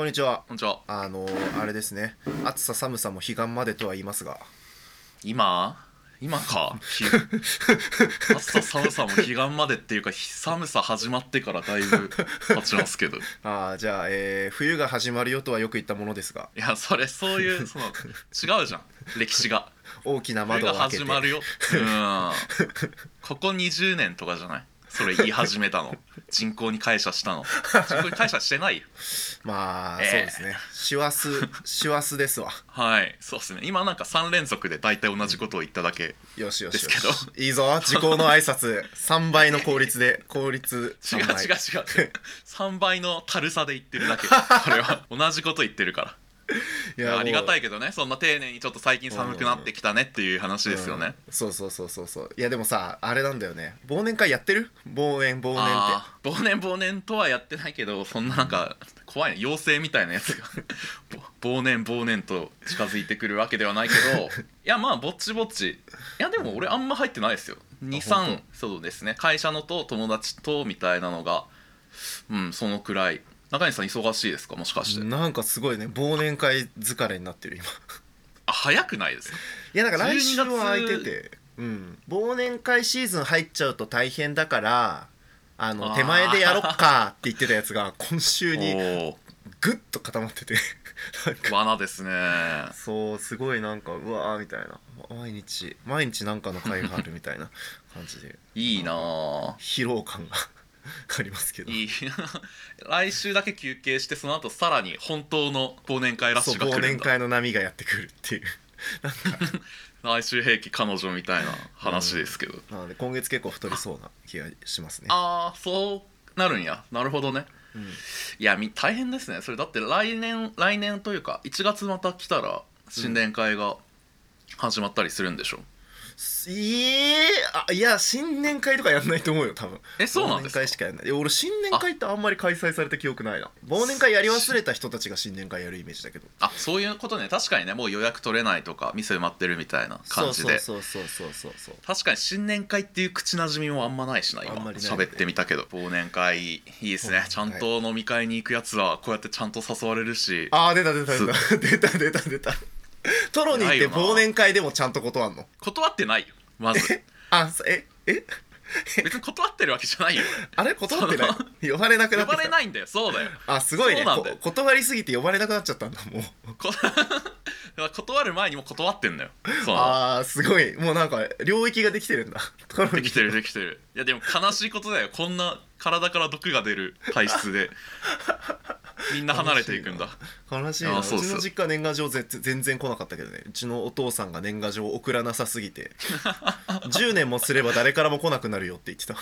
こんにちは。こんにちは。あのあれですね。暑さ寒さも彼岸までとは言いますが。今？今か？ひ 暑さ寒さも彼岸までっていうか寒さ始まってからだいぶ経ちますけど。い あーじゃあ、えー冬が始まるよとはよく言ったものですが。やそれそういう その違うじゃん。歴史が。大きな窓を開けて。始まるよ。うん。ここ20年とかじゃない？それ言い始めたの。人口に感謝したの。人口に感謝してない？よまあ、ええそうですね。師走師走ですわ。はい。そうですね。今なんか3連続で大体同じことを言っただけよしよしよし。ですけど。いいぞ。時効の挨拶。3倍の効率で。効率違う違う3倍違う。3倍の軽さで言ってるだけ。これは。同じこと言ってるからい いやありがたいいけどね。そんな丁寧にちょっと最近寒くなってきたねっていう話ですよね、そうそうそうそうそう。いやでもさあれなんだよね。忘年会やってる？忘年忘年って。忘年忘年とはやってないけどそんななんか怖いね。妖精みたいなやつが。ぼ忘年忘年と近づいてくるわけではないけど。いやまあぼっちぼっち。いやでも俺あんま入ってないですよ。本23そうですね。会社のと友達とみたいなのがうんそのくらい中西さん忙しいですか？もしかして、なんかすごいね忘年会疲れになってる今。あ早くないですか？いやなんか来週は12月空いてて、うん、忘年会シーズン入っちゃうと大変だからあの手前でやろっかって言ってたやつが 今週におグッと固まってて。罠ですね。そうすごいなんかうわーみたいな。毎日毎日なんかの会があるみたいな感じで。いいなあ疲労感がありますけど。来週だけ休憩してその後さらに本当の忘年会ラッシュが来るんだ。年会の波がやってくるっていう。来週兵器彼女みたいな話ですけど、なので今月結構太りそうな気がしますね。ああそうなるんや。なるほどね。うん。いやみ大変ですね。それだって来年来年というか1月また来たら新年会が始まったりするんでしょ、いえあいや新年会とかやんないと思うよ多分。えそうなんですか？忘年会しかやんない。いや俺新年会ってあんまり開催された記憶ないな。忘年会やり忘れた人たちが新年会やるイメージだけど。あそういうことね。確かにねもう予約取れないとか店埋まってるみたいな感じで。そうそうそうそうそうそう確かに新年会っていう口なじみもあんまないしな今。あんまりない喋ってみたけど。忘年会いいですね。ちゃんと飲み会に行くやつはこうやってちゃんと誘われるし。ああ出た出た出た。出た出た出た トロニーって忘年会でもちゃんと断んの？断ってないよ。まず。あそええ？別に断ってるわけじゃないよあれ断ってない？呼ばれなくな呼ってきた。ばれないんだよそうだよ。あすごいね。そうなんだよ。こ断りすぎて呼ばれなくなっちゃったんだもう。こ断る前にも断ってんだよああすごい。もうなんか領域ができてるんだ。できてるできてる。いやでも悲しいことだよ。こんな体から毒が出る体質で みんな離れていくんだ。悲しいな。うあそうちの実家年賀状ぜ全然来なかったけどね。うちのお父さんが年賀状送らなさすぎて。10年もすれば誰からも来なくなるよって言ってた。う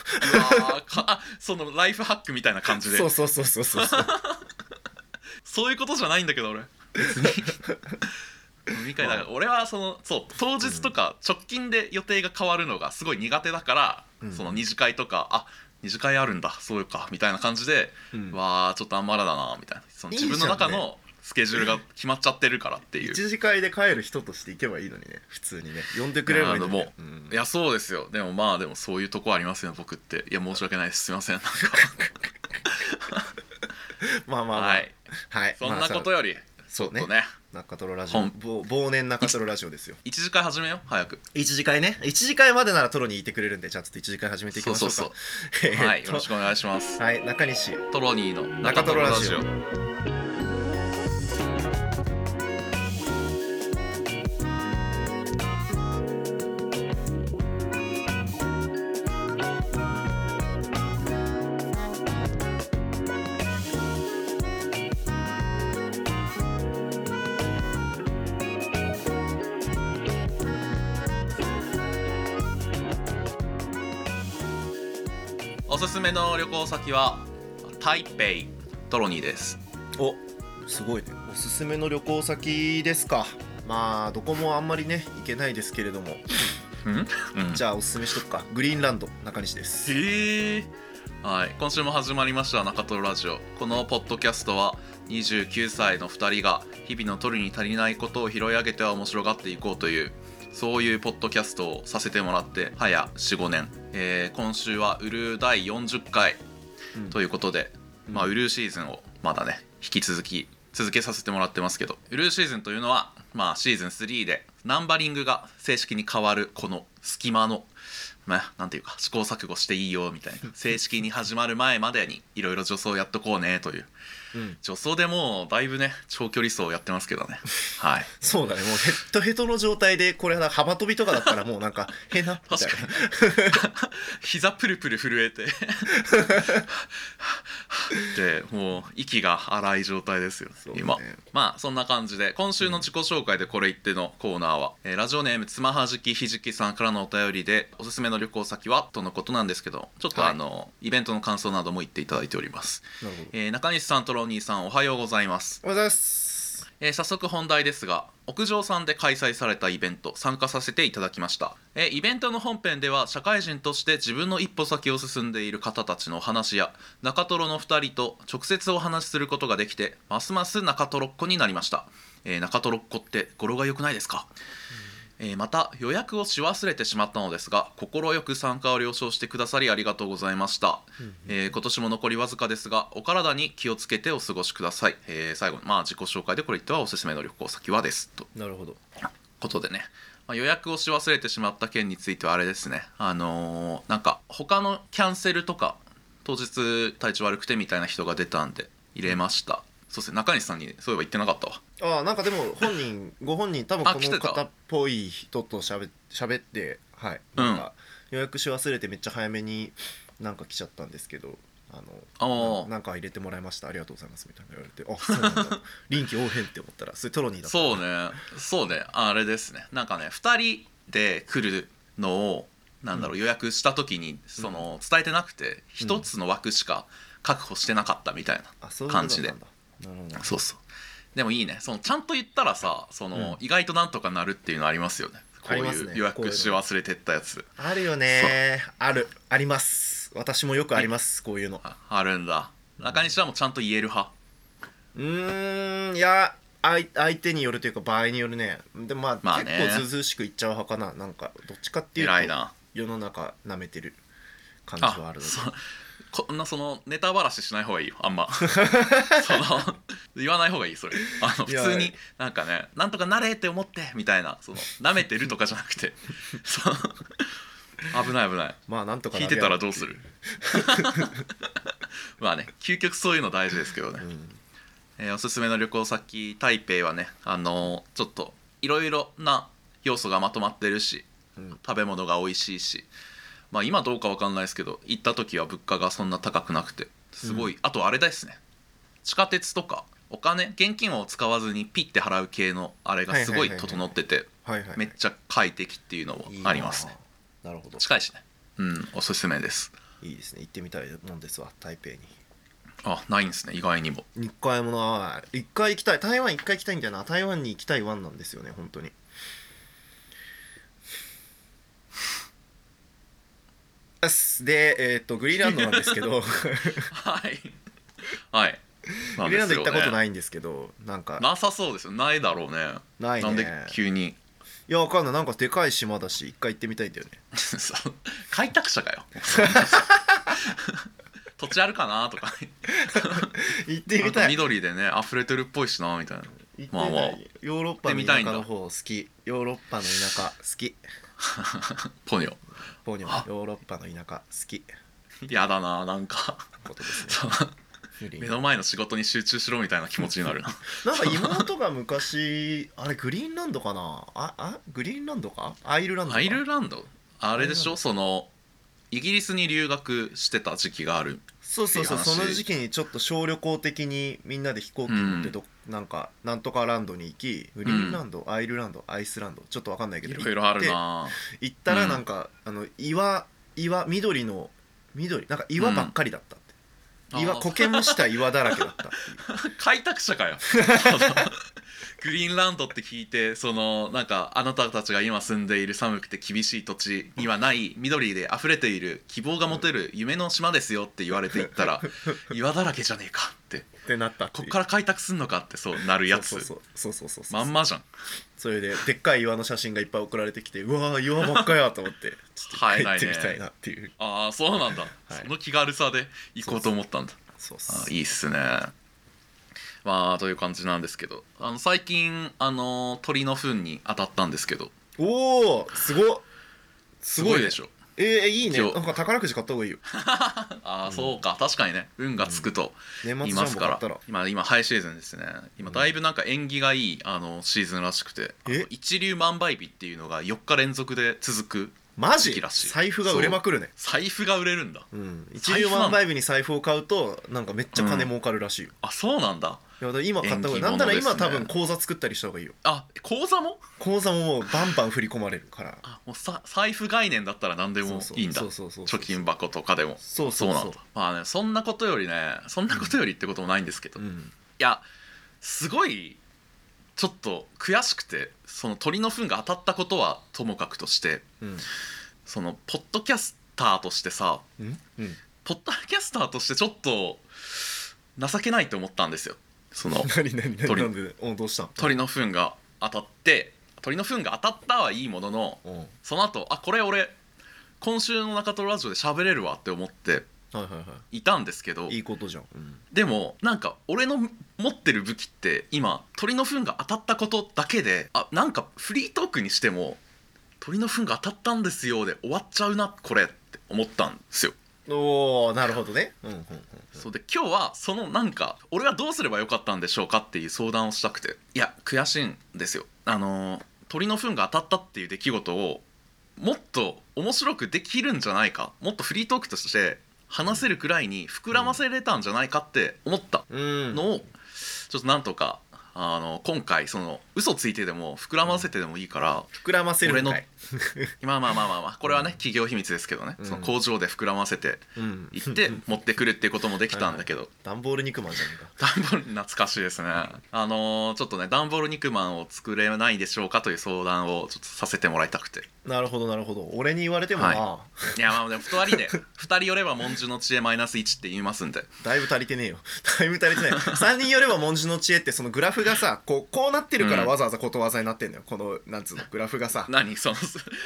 わーかあそのライフハックみたいな感じで。そうそうそうそうそうそう。そういうことじゃないんだけど俺。別に。飲み会だから俺はそのそう当日とか直近で予定が変わるのがすごい苦手だから、うん。その二次会とかあ二次会あるんだそうかみたいな感じで、うん。わあちょっとあんまらだなみたいな。その自分の中ねのスケジュールが決まっちゃってるからっていう。一次会で帰る人として行けばいいのにね普通にね。呼んでくれればいいのに、ね。いやでうん。いやそうですよ。でもまあでもそういうとこありますよ僕って。いや申し訳ないです。すいません。なんかまあまあまあ。はい。はい。そんなことよよりそうね。ちょっとね中トロラジオ。ほんぼ忘年中トロラジオですよ。一次会始めよう早く。一次会ね。一次会までならトロにいてくれるんでじゃあちょっと一次会始めていきましょうか。そうえーっとはいよろしくお願いします。はい中西。トロニーの中トロラジオ先は台北トロニーです。おすごいね。おすすめの旅行先ですか。まあどこもあんまりね行けないですけれども。うん、うん、じゃあおすすめしとくか。グリーンランド中西です。へえはい。今週も始まりました中トロラジオ。このポッドキャストは29歳の2人が日々の取るに足りないことを拾い上げては面白がっていこうというそういうポッドキャストをさせてもらって早45年、えー今週はウルー第40回うん。ということで、うん。まあウルーシーズンをまだね引き続き続けさせてもらってますけどウルーシーズンというのはまあシーズン3でナンバリングが正式に変わるこの隙間のまあなんていうか試行錯誤していいよみたいな。正式に始まる前までにいろいろ助走やっとこうねといううん助走でもうだいぶね長距離走やってますけどね。はい。そうだね。もうヘッドヘッドの状態でこれは幅跳びとかだったらもうなんか変なみたい確なか膝プルプル震えて。でもう息が荒い状態ですよ、ね。今まあそんな感じで今週の自己紹介でこれ言ってのコーナーは、えーラジオネームつまはじきひじきさんからのお便りでおすすめの旅行先はとのことなんですけどちょっとはい。あの、イベントの感想なども言っていただいております、えー中西さんとロニーさんおはようございます。おはようございます。えー早速本題ですが屋上さんで開催されたイベント参加させていただきました、えーイベントの本編では社会人として自分の一歩先を進んでいる方たちのお話や中トロの2人と直接お話しすることができてますます中トロっ子になりました、えー中トロっ子って語呂が良くないですか、えーまた予約をし忘れてしまったのですが快く参加を了承してくださりありがとうございました、えー今年も残りわずかですがお体に気をつけてお過ごしください、えー最後にまあ自己紹介でこれ言ってはおすすめの旅行先はです。と。なるほど。ことでね、まあ、予約をし忘れてしまった件についてはあれですね。あのーなんか他のキャンセルとか当日体調悪くてみたいな人が出たんで入れました。そうですね。中西さんにそういえば言ってなかったわああなんかでも本人ご本人多分こあ来てた？の方っぽい人としゃべしゃべってはい。うん。なんか予約し忘れてめっちゃ早めになんか来ちゃったんですけどあのあー。ななんか入れてもらいました。ありがとうございますみたいな言われてあ そうなんだ。臨機応変って思ったらそれトロニーだった。そうね。そうね。あれですね。なんかね2人で来るのをなんだろう、予約した時にその伝えてなくて1つの枠しか確保してなかったみたいな、あそういうことだ感じでったんだ。なるほど。そうそうでもいいね。そのちゃんと言ったらさその、うん。意外となんとかなるっていうのありますよね。こうありますね。いう予約し忘れてったやつ。あるよね。ある。あります。私もよくあります。こういうの。ああるんだ。中西はもうちゃんと言える派？うーん。いや相相手によるというか場合によるね。でもまあ、まあね。結構ずうずうしくいっちゃう派かな。なんかどっちかっていうと世の中舐めてる感じはあるのでこんなそのネタばらししない方がいいよ。あんま。その言わない方がいいそれ。あの普通になんかねなんとかなれって思ってみたいなその舐めてるとかじゃなくて。その危ない危ない。まあなんとか聞いてたらどうする？まあね究極そういうの大事ですけどね、うん。えーおすすめの旅行先台北はねあのーちょっといろいろな要素がまとまってるしうん。食べ物が美味しいしまあ今どうかわかんないですけど行った時は物価がそんな高くなくてすごい、あとあれですね。地下鉄とかお金現金を使わずにピッて払う系のあれがすごい整っててめっちゃ快適っていうのもあ。りますね。なるほど。近いしね。うんおすすめです。いいですね。行ってみたいもんですわ台北に。あないんですね意外にも。一回もない一回行きたい。台湾一回行きたいんだよな。台湾に行きたいワンなんですよね本当にっすでえーっとグリーンランドなんですけど。はい。はい。グリーンランド行ったこといないんですけどなんか。なさそうですよ。ないだろうね。ないね。なんで急に。いやわかんない。なんかでかい島だし一回行ってみたいんだよね。そう。開拓者かよ。土地あるかなとか。行ってみたい。緑でね溢れてるっぽいしなみたいな。まあまあ。ヨーロッパの田舎の方好き。ヨーロッパの田舎好き。ポニョポニョヨーロッパの田舎好き。やだななんか。ことですね。目の前の仕事に集中しろみたいな気持ちになるな。なんか妹が昔あれグリーンランドかな？ああ？グリーンランドか？アイルランドか？アイルランド？あれでしょ？そのイギリスに留学してた時期があるそうそうそうその時期にちょっと小旅行的にみんなで飛行機に乗ってど、なんかなんとかランドに行きグリーンランド、アイルランドアイスランドちょっとわかんないけいどろいろあるな。行ったらうん。なんか、あの岩岩緑の緑なんか岩ばっかりだったって、岩苔むした岩だらけだった 開拓者かよ グリーンランドって聞いてそのなんかあなたたちが今住んでいる寒くて厳しい土地にはない緑で溢れている希望が持てる夢の島ですよって言われていったら 岩だらけじゃねえかってってなったこっから開拓すんのかってそうなるやつそうそうそうそうそうそうまんまじゃんそれででっかい岩の写真がいっぱい送られてきてうわー岩ばっかやと思ってちょっとはい帰ってみたいなっていう、ああそうなんだ、いその気軽さで行こうと思ったんだそうそうあいいっすねまあという感じなんですけど。あの最近あの鳥の糞に当たったんですけど。おおすごっ。すごいでしょ。えー、いいね。なんか宝くじ買った方がいいよ。ああ、そうか。確かにね。運がつくと言いますから。ャンボ買ったら。今今ハイシーズンですね。今だいぶなんか縁起がいいあのシーズンらしくて。一粒万倍日っていうのが4日連続で続くマジ？時期らしい。財布が売れまくるね。財布が売れるんだ。うん。一粒万倍日に財布を買うとなんかめっちゃ金儲かるらしいよ、あそうなんだ。いやだ今買った方がいい。縁起なんなら物ですね今多分口座作ったりした方がいいよ。あ口座も？口座ももうバンバン振り込まれるから。あもうさ財布概念だったら何でもいいんだ。そうそうそうそう貯金箱とかでも。そうそうそう。なんだまあねそんなことよりねそんなことよりってこともないんですけど、いうん。やすごいちょっと悔しくてその鳥の糞が当たったことはともかくとしてうん。そのポッドキャスターとしてさうん？うん。ポッドキャスターとしてちょっと情けないと思ったんですよその 何何何鳥なんでおどうした鳥の糞が当たって鳥の糞が当たったはいいもののうん。はいその後あこれ俺今週の中トロラジオで喋れるわって思ってはいはいたんですけどいいいことじゃん、うん。でもなんか俺の持ってる武器って今鳥の糞が当たったことだけであなんかフリートークにしても鳥の糞が当たったんですよで終わっちゃうなこれって思ったんですよおおなるほどね。うんうんうんそうで今日はそのなんか俺はどうすればよかったんでしょうかっていう相談をしたくて。いや悔しいんですよ。あのー鳥の糞が当たったっていう出来事をもっと面白くできるんじゃないか。もっとフリートークとして話せるくらいに膨らませれたんじゃないかって思ったうん。のをちょっとなんとかあの今回その嘘ついてでも膨らませてでもいいから膨らませるんかい。まあまあまあまあまあこれはね企業秘密ですけどね、うん。その工場で膨らませてうんいって持ってくるっていうこともできたんだけど。段ボール肉まんじゃねえか。ダンボール懐かしいですね。あのーちょっとねダンボール肉まんを作れないでしょうかという相談をちょっとさせてもらいたくて。なるほどなるほど。俺に言われてもな、はい。やまあでも2人で 2人寄れば文殊の知恵マイナス1って言いますんで。だいぶ足りてねえよ。だいぶ足りてない。3人よれば文字の知恵ってそのグラフがさこうこうなってるからうん。わざわざことわざになってんだよ。このなんつうのグラフがさ。何？その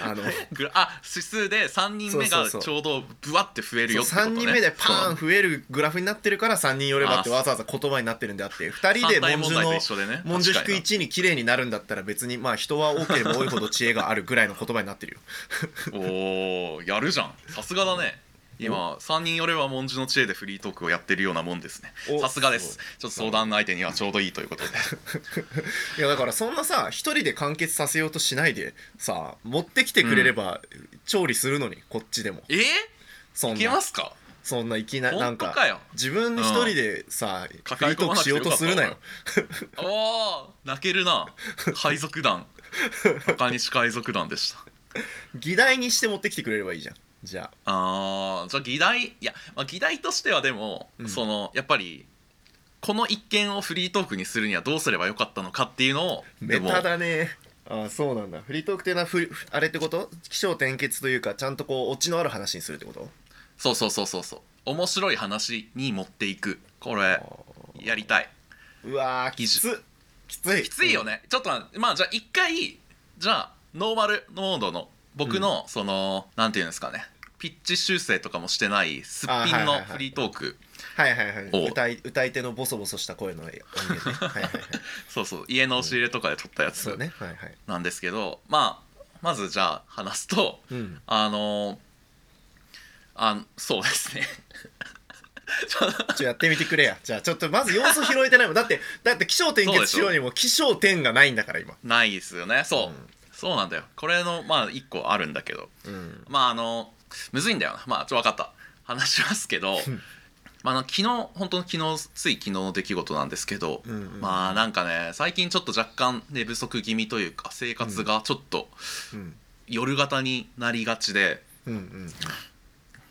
あの グラあ指数で3人目がそうそうちょうどブワって増えるよってこと3ね人目でパーン増えるグラフになってるから3人よればってあわざわざ言葉になってるんであって。2人で文字のね。文字確かに引く1に綺麗になるんだったら別にまあ人は多ければ多いほど知恵があるぐらいの言葉になってるよ。おおやるじゃん。さすがだね今3人寄れば文字の知恵でフリートークをやってるようなもんですね。おさすがです。ちょっと相談の相手にはちょうどいいということで。いやだからそんなさ一人で完結させようとしないでさ持ってきてくれれば調理するのにこっちでも。え？そんー、いけなますか？そんないきなりなんか自分一人でさ、フリ抱えートークしようとするなよ。おお泣けるな。海賊団。赤西海賊団でした。議題にして持ってきてくれればいいじゃんじゃあ。あーじゃあ議題いや、まあ、議題としてはでも、うん。そのやっぱりこの一件をフリートークにするにはどうすればよかったのかっていうのをメタだね。ああそうなんだ。フリートークっていうのはふあれってこと？起承転結というかちゃんとこうオチのある話にするってこと？そうそうそうそうそう。面白い話に持っていく。これやりたい。うわーきつきつい。きついよね、ちょっとままあじゃあ一回じゃあノーマルモードの僕のその、なんていうんですかねピッチ修正とかもしてないすっぴんのフリートーク。はいはいはい。お歌い歌い手のボソボソした声の音源ね。はいはいはい。そうそう家の押し入れとかで撮ったやつそうね。はいはい。なんですけど、まあまずじゃあ話すとうん。あのあそうですね。ちょっとやってみてくれや。じゃあちょっとまず要素拾えてないもん。だってだって起承転結しようにも起承転がないんだから今。ないですよね。そう、うん。そうなんだよ。これのまあ一個あるんだけど。うん。まああのむずいんだよな。まあちょっと分かった。話しますけどまあ昨日本当の昨日つい昨日の出来事なんですけど、うんうんまあなんかね最近ちょっと若干寝不足気味というか生活がちょっとうん。夜型になりがちでうんうん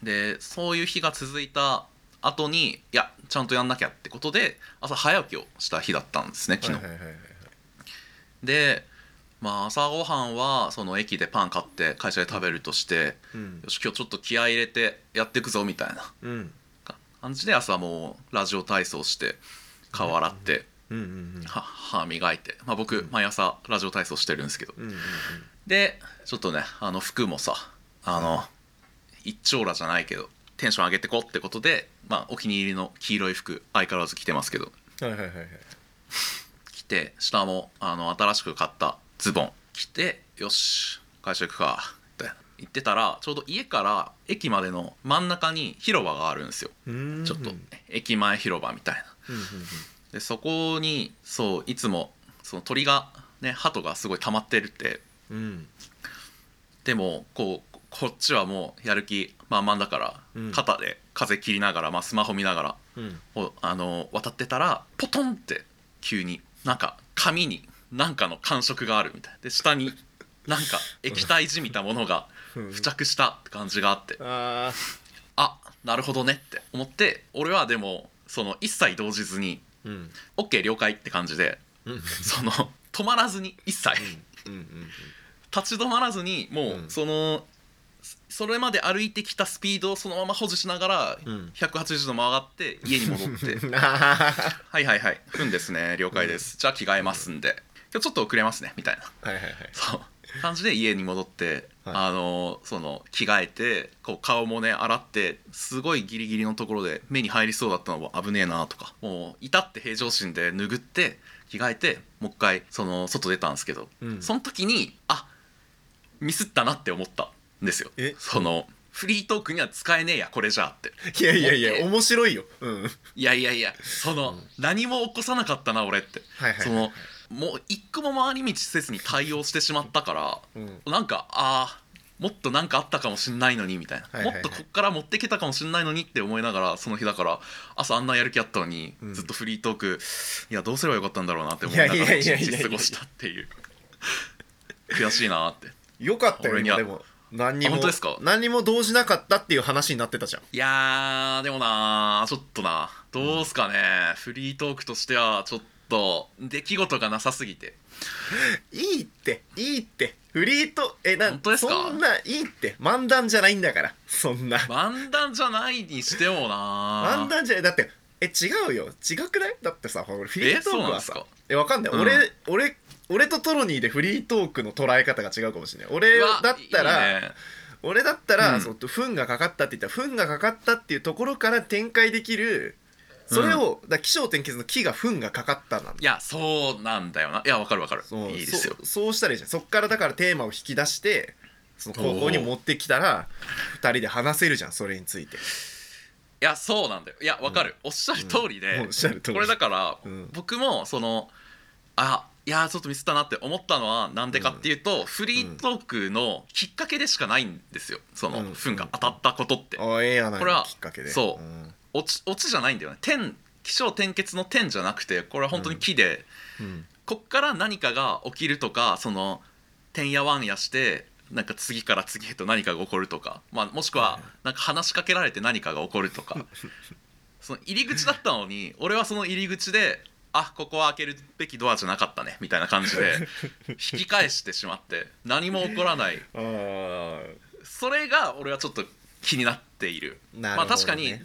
でそういう日が続いた後にいやちゃんとやんなきゃってことで朝早起きをした日だったんですね昨日、はいはいはいはい。でまあ朝ごはんはその駅でパン買って会社で食べるとしてうん。よし今日ちょっと気合い入れてやっていくぞみたいなうん。感じで朝もうラジオ体操して顔洗って歯磨いて、まあ、僕毎朝ラジオ体操してるんですけど。でちょっとねあの服もさあの一丁羅じゃないけどテンション上げてこってことで、まあ、お気に入りの黄色い服相変わらず着てますけど。はいはいはいはい。着て下もあの新しく買ったズボン着てよし会社行くかって言ってたらちょうど家から駅までの真ん中に広場があるんですよ。ちょっとうん駅前広場みたいな。でそこにそういつもその鳥がね鳩がすごい溜まってるって。でもこうこっちはもうやる気満々だから、うん。肩で風切りながら、まあ、スマホ見ながらうん。おあの渡ってたらポトンって急になんか紙に何かの感触があるみたい。で下になんか液体じみたものがうん。付着したって感じがあって。ああなるほどねって思って俺はでもその一切動じずにーうん。OK 了解って感じでその止まらずに一切。立ち止まらずにもうそのそれまで歩いてきたスピードをそのまま保持しながらうん。180度曲がって家に戻って。はいはいはい。ふんですね。了解です。じゃあ着替えますんでちょっと遅れますねみたいな。ーはいはいはい。そう。感じで家に戻って、はい。あのその着替えてこう顔もね洗ってすごいギリギリのところで目に入りそうだったのも危ねえなとかもう至って平常心で拭って着替えてもう一回その外出たんですけど、うん。その時にあミスったなって思ったんですよ。え？そのフリートークには使えねえやこれじゃあって。いやいやいや面白いよ。うん。いやいやいやその、うん。何も起こさなかったな俺って。はいはいはい。そのもう一個も回り道せずに対応してしまったからうん。なんかあーもっとなんかあったかもしんないのにみたいな、はいはいはい。もっとこっから持ってけたかもしんないのにって思いながらその日だから朝あんなやる気あったのに、うん。ずっとフリートークいやどうすればよかったんだろうなって思いながら一日過ごしたっていう。悔しいなって。よかったよ俺には。今でも。何にもあ本当ですか？何にも動じなかったっていう話になってたじゃん。いやーでもなーちょっとなどうすかね、フリートークとしてはちょっと出来事がなさすぎて。いいっていいって。フリートえな本当ですか？そんないいって。漫談じゃないんだから。そんな。漫談じゃないにしてもな。漫談じゃないだってえ違うよ。違くない？だってさ俺フリートークはさ。えわかんない、うん。俺俺俺とトロニーでフリートークの捉え方が違うかもしれない。俺だったらいいね。俺だったら、うん。そう糞がかかったって言ったら糞がかかったっていうところから展開できるそれを、だから起承転結の木が糞がかかったなんだ。いやそうなんだよな。いやわかるわかる。そう。いいですよ。そうそうしたらいいじゃん。そっからだからテーマを引き出してその高校に持ってきたら2人で話せるじゃんそれについて。いやそうなんだよ。いやわかる、おっしゃる通りで、うん。おっしゃる通り。これだから、うん。僕もそのあいやちょっとミスったなって思ったのはなんでかっていうと、フリートークのきっかけでしかないんですよ。その、うん。糞が当たったことって、あええやないこれはきっかけで。そう。うん落ち落ちじゃないんだよね。点起承転結の点じゃなくてこれは本当に木で、うん。こっから何かが起きるとかそのてんやわんやしてなんか次から次へと何かが起こるとか、まあ、もしくはなんか話しかけられて何かが起こるとか。その入り口だったのに俺はその入り口であここは開けるべきドアじゃなかったねみたいな感じで 引き返してしまって何も起こらない。それが俺はちょっと気になっている。ね。まあ確かに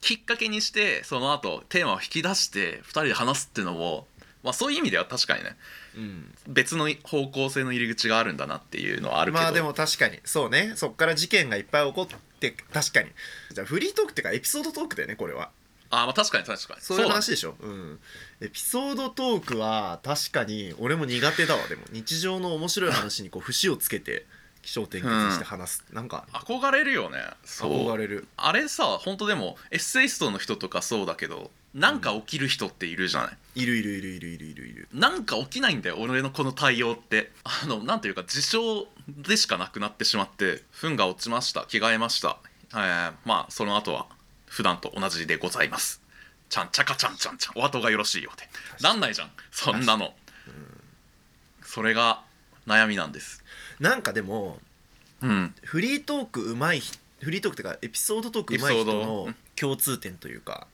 きっかけにしてその後テーマを引き出して2人で話すっていうのも、まあ、そういう意味では確かにねうん。別の方向性の入り口があるんだなっていうのはあるけど。まあでも確かに。そうね。そっから事件がいっぱい起こって確かに。じゃあフリートークっていうかエピソードトークだよねこれは。あまあ確かに確かに。そういうだ話でしょ？うん。エピソードトークは確かに俺も苦手だわ。でも日常の面白い話にこう節をつけて起承転結して話す、なんか憧れるよね。憧れる。あれさ本当でもエッセイストの人とかそうだけどなんか起きる人っているじゃない、いるいるいるいるいるいるいる。なんか起きないんだよ俺のこの対応って。あのなんていうか事象でしかなくなってしまって糞が落ちました着替えました、えーまあその後は普段と同じでございます。ちゃんちゃかちゃんちゃんちゃん。お後がよろしいようで。なんないじゃん。そんなの、それが悩みなんですなんかでもうん。フリートークうまい人フリートークっていうかエピソードトークうまい人エピソード。の共通点というか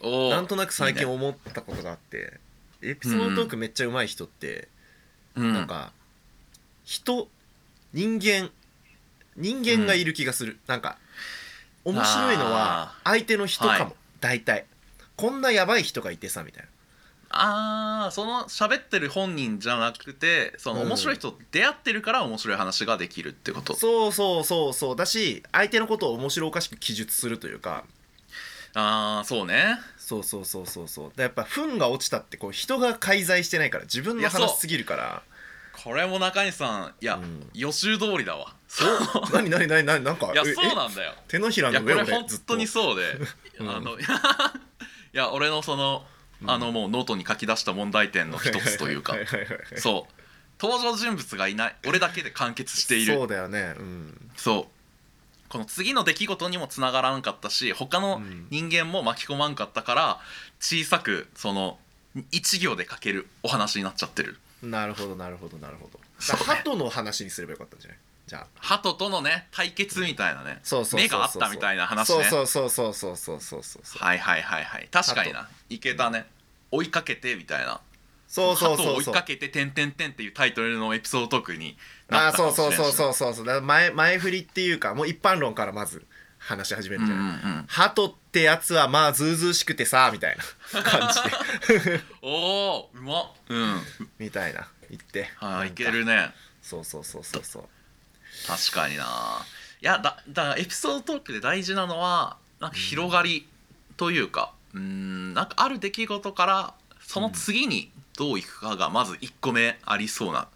おー。なんとなく最近いいね思ったことがあってエピソードトークめっちゃうまい人って、うん。なんか人人間人間がいる気がする、なんか面白いのは相手の人かも、はい。大体。こんなやばい人がいてさみたいなあーその喋ってる本人じゃなくてそのうん。面白い人と出会ってるから面白い話ができるってこと、そうそうそうそう。だし相手のことを面白おかしく記述するというか。ああそうね。そうそうそうそうそう。でやっぱ糞が落ちたってこう人が介在してないから自分の話すぎるから。これも中西さんいや、うん。予習通りだわ。お何何何何なんかいやえそうなんだよ。手のひらの上これ本当にそうで、うん。あのいや俺のそのあのもうノートに書き出した問題点の一つというか。そう。登場人物がいない。俺だけで完結している。そうだよね。うん。そう。この次の出来事にもつながらんかったし他のうん。人間も巻き込まんかったから小さくその一行で書けるお話になっちゃってる。なるほどなるほどなるほど。鳩の話にすればよかったんじゃない？じゃあ鳩とのね対決みたいなねそうそうそうそう。目があったみたいな話ね。そうそうそうそうそうそうそうそうはいはいはいはい確かにないけたね追いかけてみたいなそうそう鳩を追いそうそうかけて「てんてんてん」っていうタイトルのエピソードトークになあーったかそうもしれんしそうそうそうそうだから前前振りっていうかもう一般論からまず話し始めるうんじゃない、うんうん鳩ってやつはまあずうずうしくてさみたいな感じでおおうまっうんみたいな言ってはいいなんかけるねそうそうそうそうそう確かにな。いやだだからエピソードトークで大事なのはなんか広がりというかうーんなんかある出来事からその次にどういくかがまず1個目ありそうな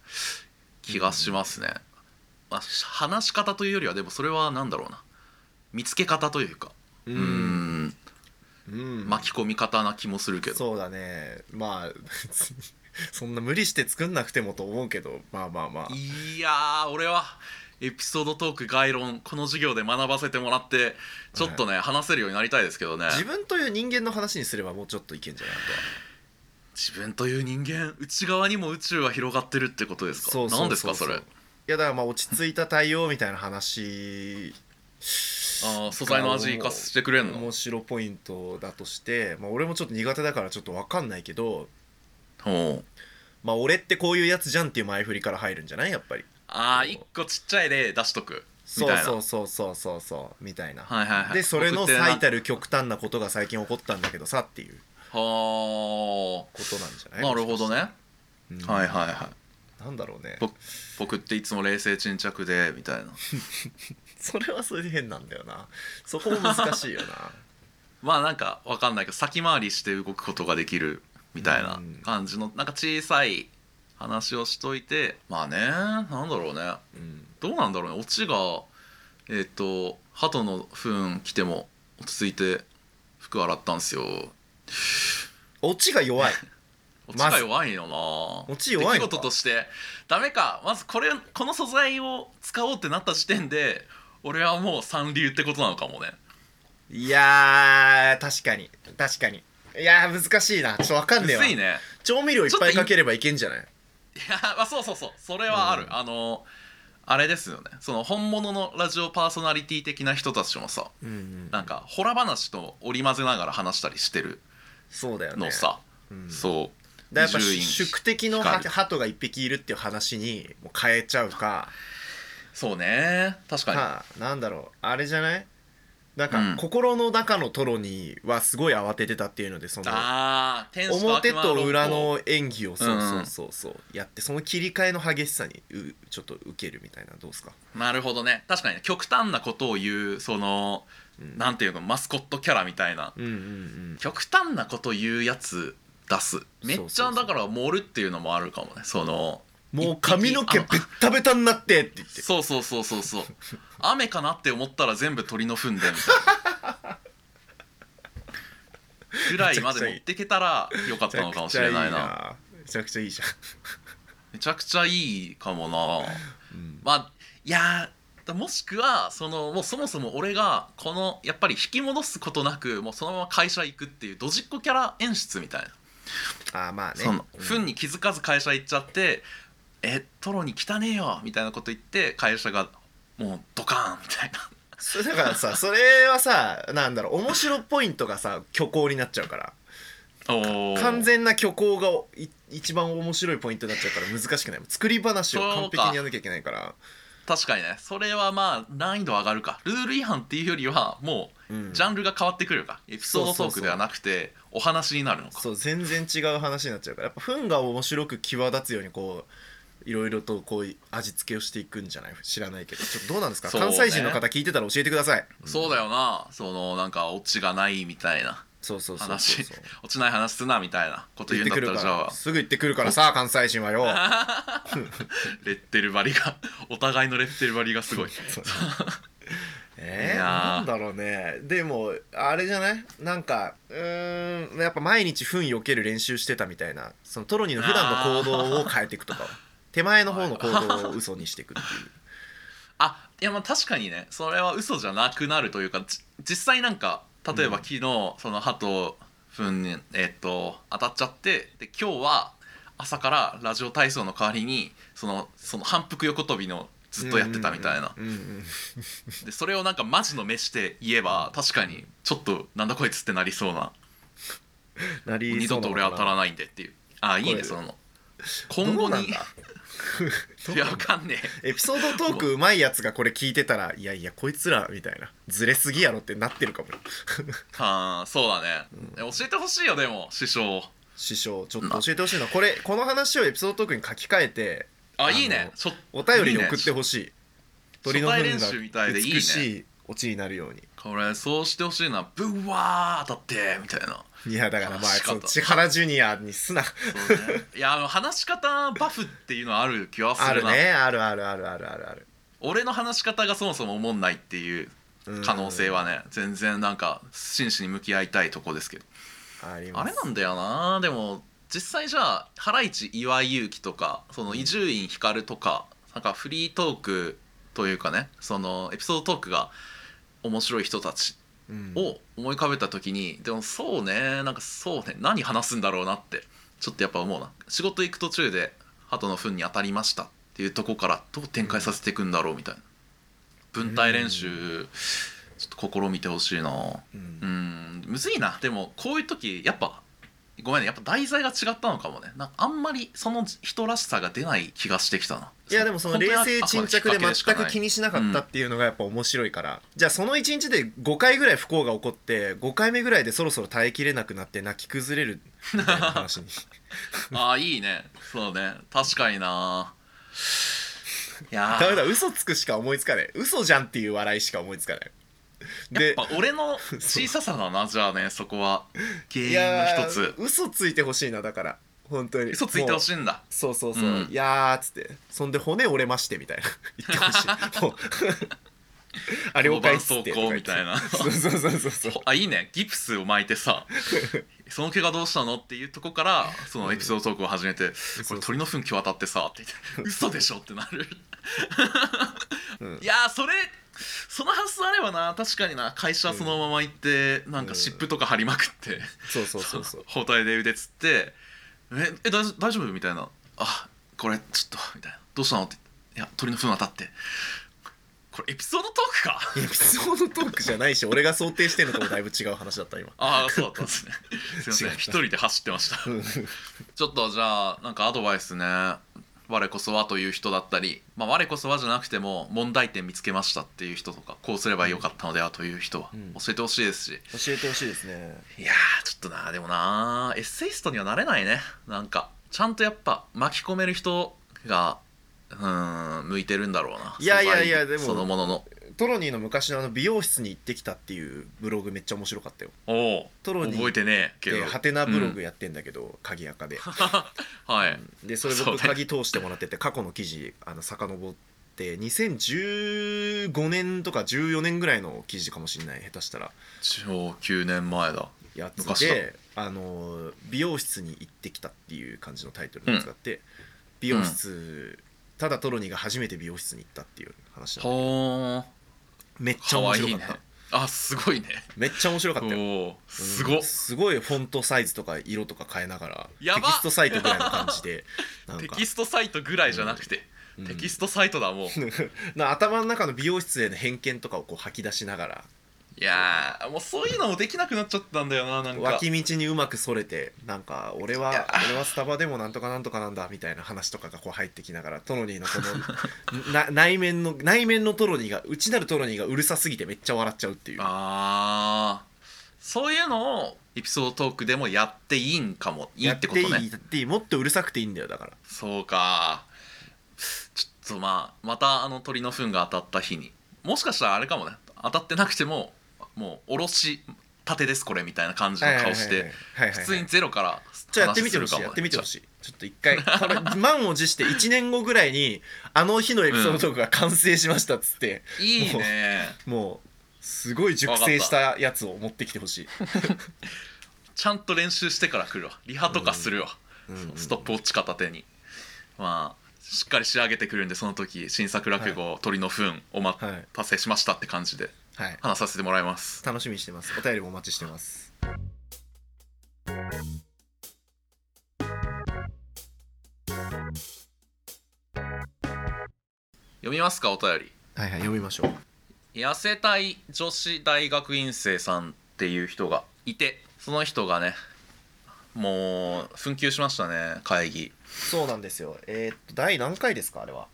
気がしますね、まあ、話し方というよりはでもそれは何だろうな。見つけ方というか。ううーん。うん。巻き込み方な気もするけど。そうだね。まあ別に そんな無理して作んなくてもと思うけどまあまあまあ。いやー俺はエピソードトーク概論この授業で学ばせてもらってちょっとね、話せるようになりたいですけどね。自分という人間の話にすればもうちょっといけんじゃない？自分という人間内側にも宇宙は広がってるってことですか？そうそうそうそう。何ですかそれ？いやだからまあ落ち着いた対応みたいな話。あー素材の味生かしてくれんの？面白ポイントだとして、まあ、俺もちょっと苦手だからちょっと分かんないけどほうまあ俺ってこういうやつじゃんっていう前振りから入るんじゃない？やっぱり。あー一個ちっちゃい例出しとく？みそうたいな。そうそうそうそうそうみたいな、はいはいはい。でそれの最たる極端なことが最近起こったんだけどさっていう。はことなんじゃない？あなるほどね、うんはいはいはい。なんだろうね。ぼ僕っていつも冷静沈着でみたいな。それはそれで変なんだよな。そこも難しいよな。まあなんかわかんないけど先回りして動くことができるみたいなうん。感じのなんか小さい話をしといてまあねなんだろうね。うん。どうなんだろうね。オチがえっ、と鳩の糞来ても落ち着いて服洗ったんすよ。オチが弱い。オチが弱いよな、オチ弱い出来事として。ダメか。まずこれこの素材を使おうってなった時点で俺はもう三流ってことなのかもね。いやー確かに。確かにいやー難しいな。ちょっと分かんむねえわ。ずいね。調味料いっぱいかければいけんじゃない？いやまあそうそうそう。それはある、うん。あのあれですよね。その本物のラジオパーソナリティ的な人たちもさうんうん。なんかホラ話と織り交ぜながら話したりしてるそうだよね。のさ、うん。そう。だからやっぱ伊集院宿敵の光。鳩が一匹いるっていう話にもう変えちゃうか。そうね。確かに。かなんだろう。あれじゃない？なんか、うん。心の中のトロにはすごい慌ててたっていうのでそのああ天使表悪魔論と裏の演技をそううんそうそうそうやってその切り替えの激しさにうちょっと受けるみたいなどうですか？なるほどね。確かにね極端なことを言うその、うん。なんていうのマスコットキャラみたいな。うんうんうん。極端なこと言うやつ出す。めっちそうそうそう。ゃだから盛るっていうのもあるかもねそのもう髪の毛ベッタベタになってって言って。そうそうそうそうそう。雨かなって思ったら全部鳥の糞でみたいな。ぐらいまで持ってけたらよかったのかもしれないな。めちゃくちゃいいじゃん。めちゃくちゃいいかもな。うん。まあいやーもしくはそのもうそもそも俺がこのやっぱり引き戻すことなくもうそのまま会社行くっていうドジっ子キャラ演出みたいな、あーまあね。そのうん。糞に気づかず会社行っちゃって「えトロに汚ねえよ」みたいなこと言って会社がもうドカーンみたいな。それだからさ それはさなんだろう面白ポイントがさ虚構になっちゃうから。完全な虚構がい一番面白いポイントになっちゃうから難しくない。作り話を完璧にやらなきゃいけないから。確かにね。それはまあ難易度上がるか。ルール違反っていうよりはもううん。ジャンルが変わってくるか、エピソードトークではなくてお話になるのか。そう全然違う話になっちゃうから。やっぱ糞が面白く際立つようにこいろいろとこう味付けをしていくんじゃない？知らないけど。ちょっとどうなんですか、そうね。関西人の方聞いてたら教えてください。そうだよな。そのなんかオチがないみたいな。そうそうそうそう話そう。落ちない話すなみたいなこと言うんだったらじゃあ。すぐ言ってくるからさ関西人はよ。レッテル張りがお互いのレッテル張りがすごい。えー、いやー。なんだろうね。でもあれじゃない？なんかうーんやっぱ毎日糞避ける練習してたみたいな。そのトロニーの普段の行動を変えていくとか。は手前の方の行動を嘘にしていくっていう。あいやまあ確かにねそれは嘘じゃなくなるというかじ実際なんか例えばうん。昨日、その鳩糞にえっと当たっちゃってで今日は朝からラジオ体操の代わりにそのその反復横跳びのずっとやってたみたいな、でそれをなんかマジの飯して言えば確かにちょっとなんだこいつってなりそうな。なり二度と俺当たらないんでっていう。あいいねその。今後に いやわかんねえ。エピソードトークうまいやつがこれ聞いてたらいやいやこいつらみたいなずれすぎやろってなってるかもよ。はあそうだね、教えてほしいよでも師匠。師匠ちょっと教えてほしいなこれこの話をエピソードトークに書き換えてあいいね。お便りに送ってい。いね。ほしい鳥の糞初対練習みたいがでいいね。美しいオチになるように。これそうしてほしいなブワー当たってみたいな いやだからまあそう千原ジュニアにすな。ね。いやあの話し方バフっていうのはある気はするな。あるね。あるあるあるあるあるある。俺の話し方がそもそも思んないっていう可能性はね全然なんか真摯に向き合いたいとこですけど。あれなんだよな。でも実際じゃあハライチ岩井勇気とかその伊集院光とかなんかフリートークというかねそのエピソードトークが面白い人たちうんを思い浮かべた時にでもそうねなんかそうね何話すんだろうなってちょっとやっぱ思うな。仕事行く途中で鳩の糞に当たりましたっていうとこからどう展開させていくんだろうみたいな。文体練習ちょっと試みてほしいな。うん。うん。むずいな。でもこういう時やっぱごめんねやっぱ題材が違ったのかもね。なんかあんまりその人らしさが出ない気がしてきたな。いやでもその冷静沈着で全く気ににしなかったっていうのがやっぱ面白いから、じゃあその1日で5回ぐらい不幸が起こって5回目ぐらいでそろそろ耐えきれなくなって泣き崩れるみたいな話に。ああいいね。そうね。確かにな。いやー。ダメだ嘘つくしか思いつかない。嘘じゃんっていう笑いしか思いつかない。でやっぱ俺の 小ささだなじゃあねそこは。原い因の一つ。嘘ついてほしいなだから。本当に。嘘ついてほしいいんだ。そうそうそう、うん。いやーっつって。そんで骨折れましてみたいな。言ってほしい。もう。あ了解っつ。ってみたいな。そうそうそうそう。そうあいいね。ギプスを巻いてさその怪我どうしたのっていうとこからそのエピソードトークを始めて「これ鳥の糞当たってさ」って言って「嘘でしょ」ってなる。うん。いやーそれその発想あればな確かにな。会社そのまま行ってなんか湿布とか貼りまくってそうそうそうそう。包帯で腕つって「ええ大丈夫大丈夫?」みたいな「あこれちょっと」みたいな「どうしたの?」って「いや鳥の糞当たって」これエピソードトークか？エピソードトークじゃないし俺が想定してるのともだいぶ違う話だった今。ああそうだったんですね。すいません。一人で走ってました。うん。ちょっとじゃあなんかアドバイスね我こそはという人だったり、まあ、我こそはじゃなくても問題点見つけましたっていう人とかこうすればよかったのではという人はうん。教えてほしいですし、教えてほしいですね。いやーちょっとなでもなエッセイストにはなれないね。なんかちゃんとやっぱ巻き込める人がうーん向いてるんだろうな。いやいやいやでもそのもののトロニーの昔のあの美容室に行ってきたっていうブログめっちゃ面白かったよ。おおトロニー覚えてねえけど。でハテナブロうんグやってんだけど、鍵垢で。はい。でそれそうね。僕鍵通してもらってて過去の記事あの遡って2015年とか14年ぐらいの記事かもしれない下手したら。超9年前だ。やつであの美容室に行ってきたっていう感じのタイトルのやつがあって、美容室、ただトロニーが初めて美容室に行ったっていう話なんだめっちゃ面かわいいね。白かったあすごいね。めっちゃ面白かったよ。すごっ。うん。すごいフォントサイズとか色とか変えながらテキストサイトぐらいの感じで テキストサイトぐらいじゃなくて、うん。テキストサイトだもう。な頭の中の美容室への偏見とかをこう吐き出しながらいやーもうそういうのもできなくなっちゃったんだよななんか。脇道にうまくそれてなんか俺は俺はスタバでもなんとかなんとかなんだみたいな話とかがこう入ってきながらトロニーのこのな内面の内面のトロニーが内なるトロニーがうるさすぎてめっちゃ笑っちゃうっていう。あーそういうのをエピソードトークでもやっていいんかもいいってことね。やっていいやっていいもっとうるさくていいんだよだから。そうか。ちょっとまあまたあの鳥の糞が当たった日に。もしかしたらあれかもね。当たってなくてももうおろしたてですこれみたいな感じの顔して普通にゼロからじゃあやってみてほしいやってみてほしい。ちょっと一回これ満を持して1年後ぐらいにあの日のエピソードトークが完成しましたっつって、いいね。もうすごい熟成したやつを持ってきてほしい、ちゃんと練習してから来るわ。リハとかするわ、うん。うんストップウォッチ片手に。まあしっかり仕上げてくるんでその時新作落語、鳥の糞おま、はい達成しましたって感じで。はい話させてもらいます。楽しみにしてます。お便りもお待ちしてます。読みますかお便り。はいはい読みましょう。痩せたい女子大学院生さんっていう人がいてその人がねもう紛糾しましたね会議。そうなんですよ。えーっと第何回ですかあれは？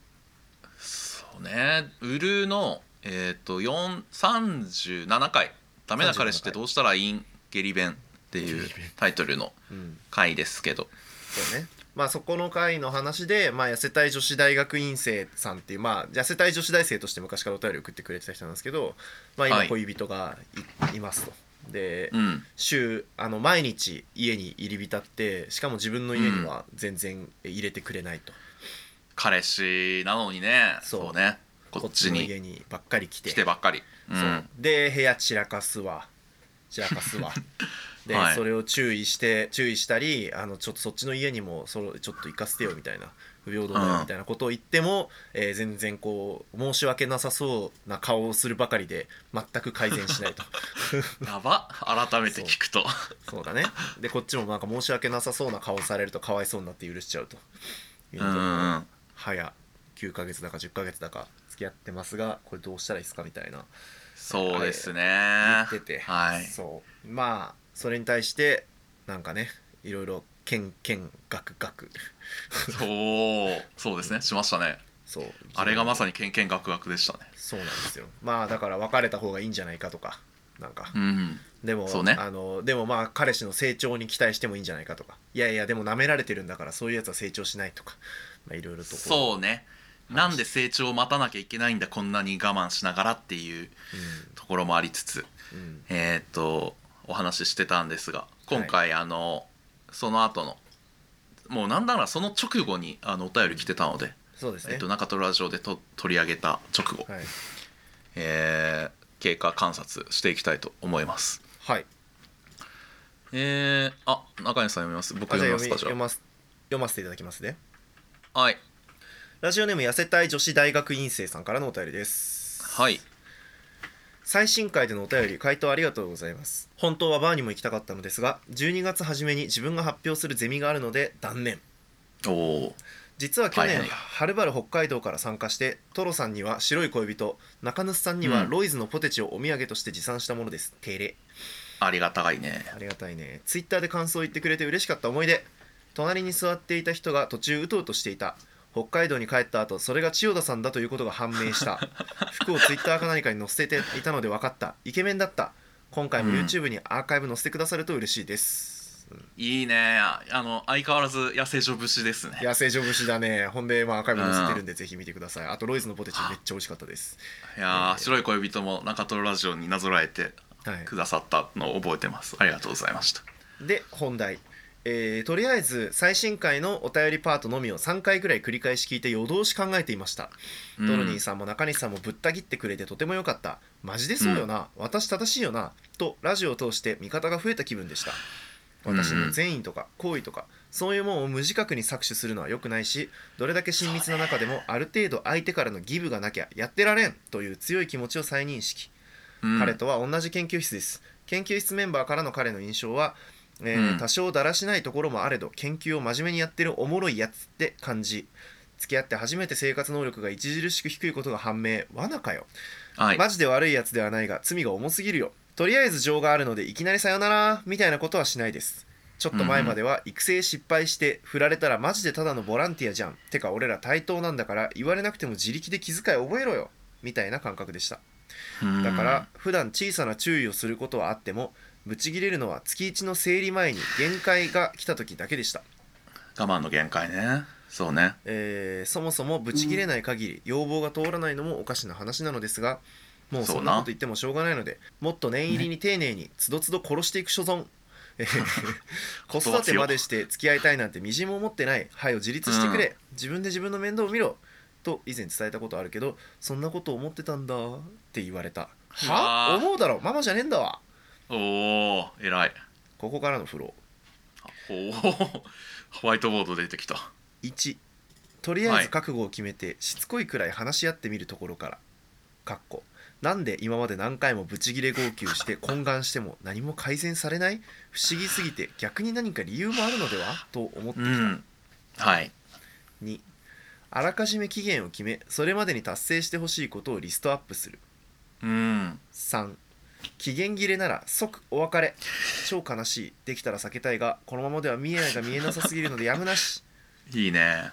そうね。ウルのえっ、と4 37回「ダメな彼氏ってどうしたらいいん？ゲリ弁」っていうタイトルのうん。回ですけど。そうね。まあそこの回の話で、まあ、痩せたい女子大学院生さんっていう、まあ、痩せたい女子大生として昔からお便り送ってくれてた人なんですけど、まあ、今はい。恋人がい,、い、ますと。で、うん。週あの毎日家に入り浸ってしかも自分の家には全然入れてくれないと、彼氏なのにね。そうねこっちのに家にばっかり来て。来てばっかり。うそう。ん。で部屋散らかすわ。散らかすわ。で、はい。それを注意して注意したりあのちょっとそっちの家にもそれちょっと行かせてよみたいな不平等だうん。よみたいなことを言っても、えー全然こう申し訳なさそうな顔をするばかりで全く改善しないと。やば。改めて聞くと。そう。だね。でこっちもなんか申し訳なさそうな顔されるとかわいそうになって許しちゃうといううんのでうんうん。早9ヶ月だか10ヶ月だか付き合ってますがこれどうしたらいいですかみたいな。そうですね。言ってて、はい。そう。まあそれに対してなんかねいろいろけんけんがくがく。そう。そうですね。しましたね。そう。あれがまさににけんけんがくがくでしたね。そうなんですよ。まあだから別れた方がいいんじゃないかとかなんか、うん。でもそうね。あのでもまあ彼氏の成長に期待してもいいんじゃないかとか。いやいやでも舐められてるんだからそういうやつは成長しないとか。まあいろいろとそうねなんで成長を待たなきゃいけないんだこんなに我慢しながらっていうところもありつつうん。うんえーっとお話ししてたんですが今回、あのその後のもうなんならその直後にあのお便り来てたので、そうですね。えっと、中トラジオでと取り上げた直後、はい、えー経過観察していきたいと思います。はい、えー、あ中西さん読みます？僕読みますかじゃ読み読ませていただきますね。あはいラジオネーム痩せたい女子大学院生さんからのお便りです。はい。最新回でのお便り回答ありがとうございます。本当はバーにも行きたかったのですが12月初めに自分が発表するゼミがあるので断念。おお実は去年はいはいはるばる北海道から参加してトロさんには白い恋人中西さんにはうん。ロイズのポテチをお土産として持参したものです。てれありがたがいね。ありがたいね。ツイッターで感想を言ってくれて嬉しかった思い出。隣に座っていた人が途中うとうとしていた北海道に帰った後それが千代田さんだということが判明した。服をツイッターか何かに載せていたので分かった。イケメンだった。今回もうん。YouTube にアーカイブ載せてくださると嬉しいです、うんいいね。ああの相変わらず野生女節ですね。いや成城節だね。ほんでまあアーカイブ載せてるんでぜひ見てください。あとロイズのポテチめっちゃ美味しかったです。いやー。白い恋人も中トロラジオになぞらえてはい。くださったのを覚えてます。ありがとうございました。で本題、えーとりあえず最新回のお便りパートのみを3回ぐらい繰り返し聞いて夜通し考えていました、うん。トロニーさんも中西さんもぶった切ってくれてとても良かった。マジでそうよな、私正しいよな。とラジオを通して味方が増えた気分でした。私の善意とか好意とかそういうものを無自覚に搾取するのは良くないしどれだけ親密な中でもある程度相手からのギブがなきゃやってられん。という強い気持ちを再認識。うん。彼とは同じ研究室です。研究室メンバーからの彼の印象は、えーうん。多少だらしないところもあれど研究を真面目にやってるおもろいやつって感じ。付き合って初めて生活能力が著しく低いことが判明。罠かよ、はい。マジで悪いやつではないが罪が重すぎるよ。とりあえず情があるのでいきなりさよならみたいなことはしないです。ちょっと前までは育成失敗して振られたらマジでただのボランティアじゃん。てか俺ら対等なんだから言われなくても自力で気遣い覚えろよ。みたいな感覚でした。うん。だから普段小さな注意をすることはあってもブチギレるのは月1の生理前に限界が来た時だけでした。我慢の限界ね。そうね。えーそもそもブチ切れない限り要望が通らないのもおかしな話なのですがもうそんなこと言ってもしょうがないのでもっと念入りに丁寧につどつど殺していく所存、え ー子育てまでして付き合いたいなんてみじんも思ってない。はよ自立してくれ、自分で自分の面倒を見ろ。と以前伝えたことあるけどそんなこと思ってたんだ。って言われた。は思うだろ。ママじゃねえんだわおお偉い。ここからのフロー。おおホワイトボード出てきた。1とりあえず覚悟を決めてしつこいくらい話し合ってみるところから。かっこ。なんで今まで何回もブチギレ号泣して 懇願しても何も改善されない？不思議すぎて逆に何か理由もあるのでは？と思ってきた、うん。はい。2あらかじめ期限を決めそれまでに達成してほしいことをリストアップする。うん。3期限切れなら即お別れ。超悲しい。できたら避けたいがこのままでは未来が見えなさすぎるのでやむなし。いいね。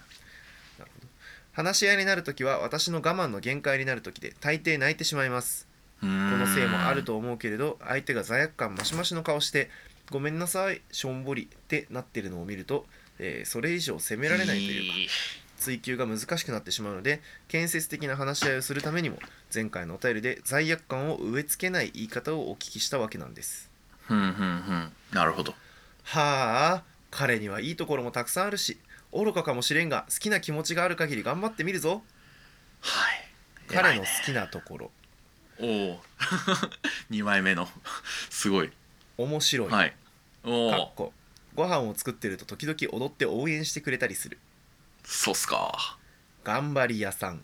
話し合いになるときは私の我慢の限界になるときで大抵泣いてしまいます。ここのせいもあると思うけれど相手が罪悪感マシマシの顔して「ごめんなさいしょんぼり」ってなってるのを見ると、えーそれ以上責められないというか。い追求が難しくなってしまうので建設的な話し合いをするためにも前回のお便りで罪悪感を植え付けない言い方をお聞きしたわけなんです。ふんふんふん。なるほど。はあ彼にはいいところもたくさんあるし愚かかもしれんが好きな気持ちがある限り頑張ってみるぞ。はい。彼の好きなところ。おお2 枚目の。すごい。面白い、はい。おおかっこ。ご飯を作ってると時々踊って応援してくれたりするそうっすか。頑張り屋さん。